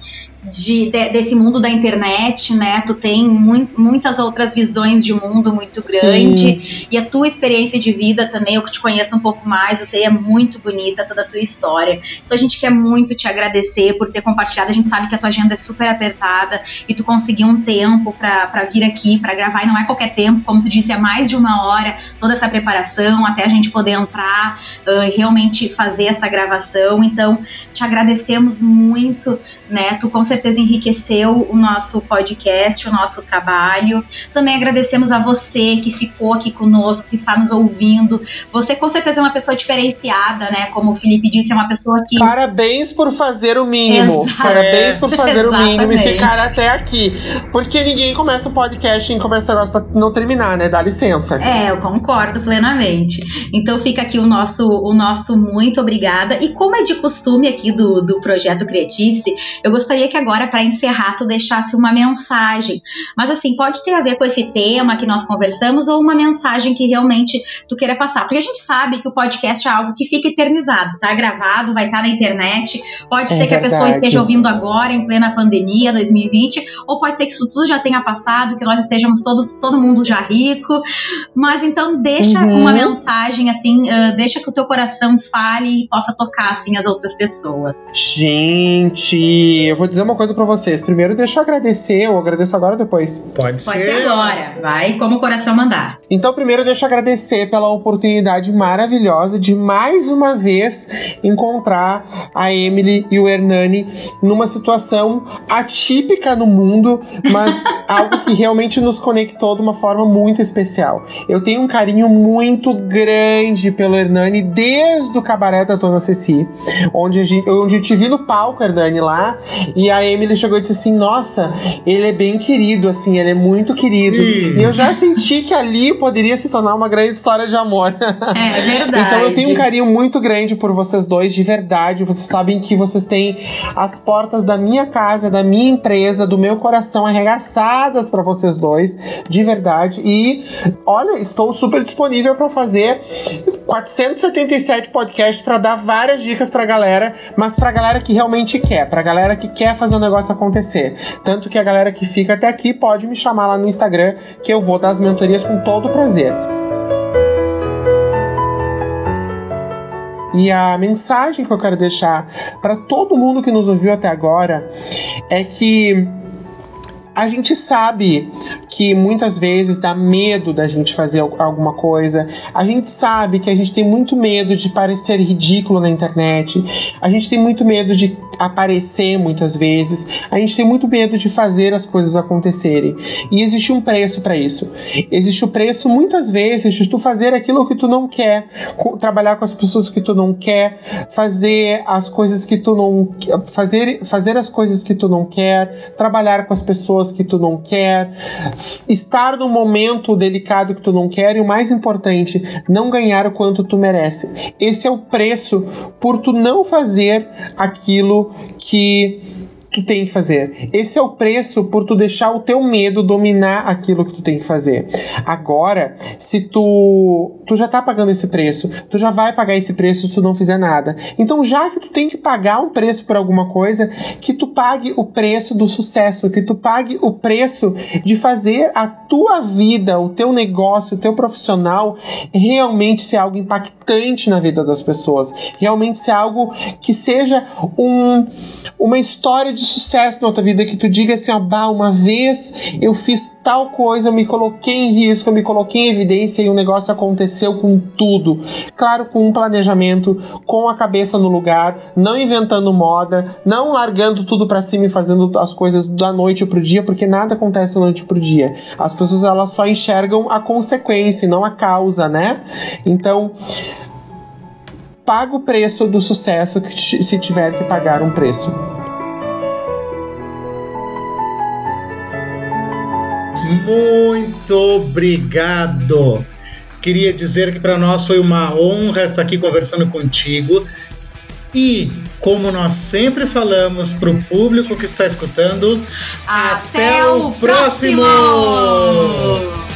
de, de, desse mundo da internet, né? Tu tem mu muitas outras visões de mundo muito grande Sim. e a tua experiência de vida também, eu que te conheço um pouco mais, eu sei é muito bonita toda a tua história. Então a gente quer muito te agradecer por ter compartilhado. A gente sabe que a tua agenda é super apertada e tu conseguiu um tempo para vir aqui para gravar e não é qualquer tempo, como tu disse, é mais de uma hora toda essa preparação até a gente poder entrar uh, e realmente fazer essa gravação. Então te agradecemos muito, né? Tu com certeza enriqueceu o nosso podcast, o nosso trabalho. Também agradecemos a você que ficou aqui conosco, que está nos ouvindo. Você com certeza é uma pessoa diferenciada, né? Como o Felipe disse, é uma pessoa que. Parabéns por fazer o mínimo. Exato. Parabéns por fazer o mínimo e ficar até aqui. Porque ninguém começa o podcast e começa o negócio pra não terminar, né? Dá licença. É, eu concordo plenamente. Então fica aqui o nosso, o nosso muito obrigada. E como é de costume aqui do, do projeto Creative-se, eu gostaria que agora, para encerrar, tu deixasse uma mensagem. Mas assim, pode ter a ver com esse tema que nós conversamos ou uma mensagem que realmente tu queira passar. Porque a gente sabe que o podcast é algo que fica eternizado, tá gravado, vai estar tá na internet. Pode é ser que a pessoa esteja ouvindo agora, em plena pandemia 2020, ou pode ser que isso tudo já tenha passado, que nós estejamos todos, todo mundo já rico. Mas então deixa uhum. uma mensagem assim, uh, deixa que o teu coração fale e possa tocar assim as outras pessoas. Gente, eu vou dizer uma coisa para vocês. Primeiro, deixa eu agradecer, eu agradeço agora ou depois? Pode ser. Pode ser agora, vai como o coração mandar. Então, primeiro, deixa eu agradecer pela oportunidade maravilhosa de mais uma vez encontrar a Emily e o Hernani numa situação atípica no mundo, mas algo que realmente nos conectou de uma forma muito especial. Eu tenho um carinho muito grande pelo Hernani desde o cabaré da Dona Ceci, onde, a gente, onde eu te vi no palco, Hernani, lá, e a Emily chegou e disse assim: Nossa, ele é bem querido, assim, ele é muito querido. E eu já senti que ali poderia se tornar uma grande história de amor. É verdade. então eu tenho um carinho muito grande por vocês dois, de verdade. Vocês sabem que vocês têm as portas da minha casa, da minha empresa, do meu coração arregaçadas para vocês dois, de verdade. E olha, estou super disponível para fazer 477 podcasts para dar várias dicas pra galera, mas pra galera que realmente quer, pra galera que quer fazer o negócio acontecer. Tanto que a galera que fica até aqui pode me chamar lá no Instagram, que eu vou dar as mentorias com todo prazer. E a mensagem que eu quero deixar para todo mundo que nos ouviu até agora é que a gente sabe que muitas vezes dá medo da gente fazer alguma coisa. A gente sabe que a gente tem muito medo de parecer ridículo na internet. A gente tem muito medo de aparecer muitas vezes. A gente tem muito medo de fazer as coisas acontecerem. E existe um preço para isso. Existe o preço muitas vezes de tu fazer aquilo que tu não quer, trabalhar com as pessoas que tu não quer, fazer as coisas que tu não fazer fazer as coisas que tu não quer, trabalhar com as pessoas que tu não quer, estar num momento delicado que tu não quer e o mais importante, não ganhar o quanto tu merece. Esse é o preço por tu não fazer aquilo que tu tem que fazer. Esse é o preço por tu deixar o teu medo dominar aquilo que tu tem que fazer. Agora, se tu tu já tá pagando esse preço, tu já vai pagar esse preço se tu não fizer nada. Então, já que tu tem que pagar um preço por alguma coisa, que tu pague o preço do sucesso, que tu pague o preço de fazer a tua vida, o teu negócio, o teu profissional realmente ser algo impactante na vida das pessoas, realmente ser algo que seja um, uma história de de sucesso na tua vida que tu diga assim, ó, bah, uma vez eu fiz tal coisa, eu me coloquei em risco, eu me coloquei em evidência e o negócio aconteceu com tudo. Claro, com um planejamento, com a cabeça no lugar, não inventando moda, não largando tudo para cima e fazendo as coisas da noite pro dia, porque nada acontece da noite pro dia. As pessoas elas só enxergam a consequência, não a causa, né? Então, paga o preço do sucesso que se tiver que pagar um preço. Muito obrigado. Queria dizer que para nós foi uma honra estar aqui conversando contigo. E, como nós sempre falamos para o público que está escutando, até, até o próximo! próximo!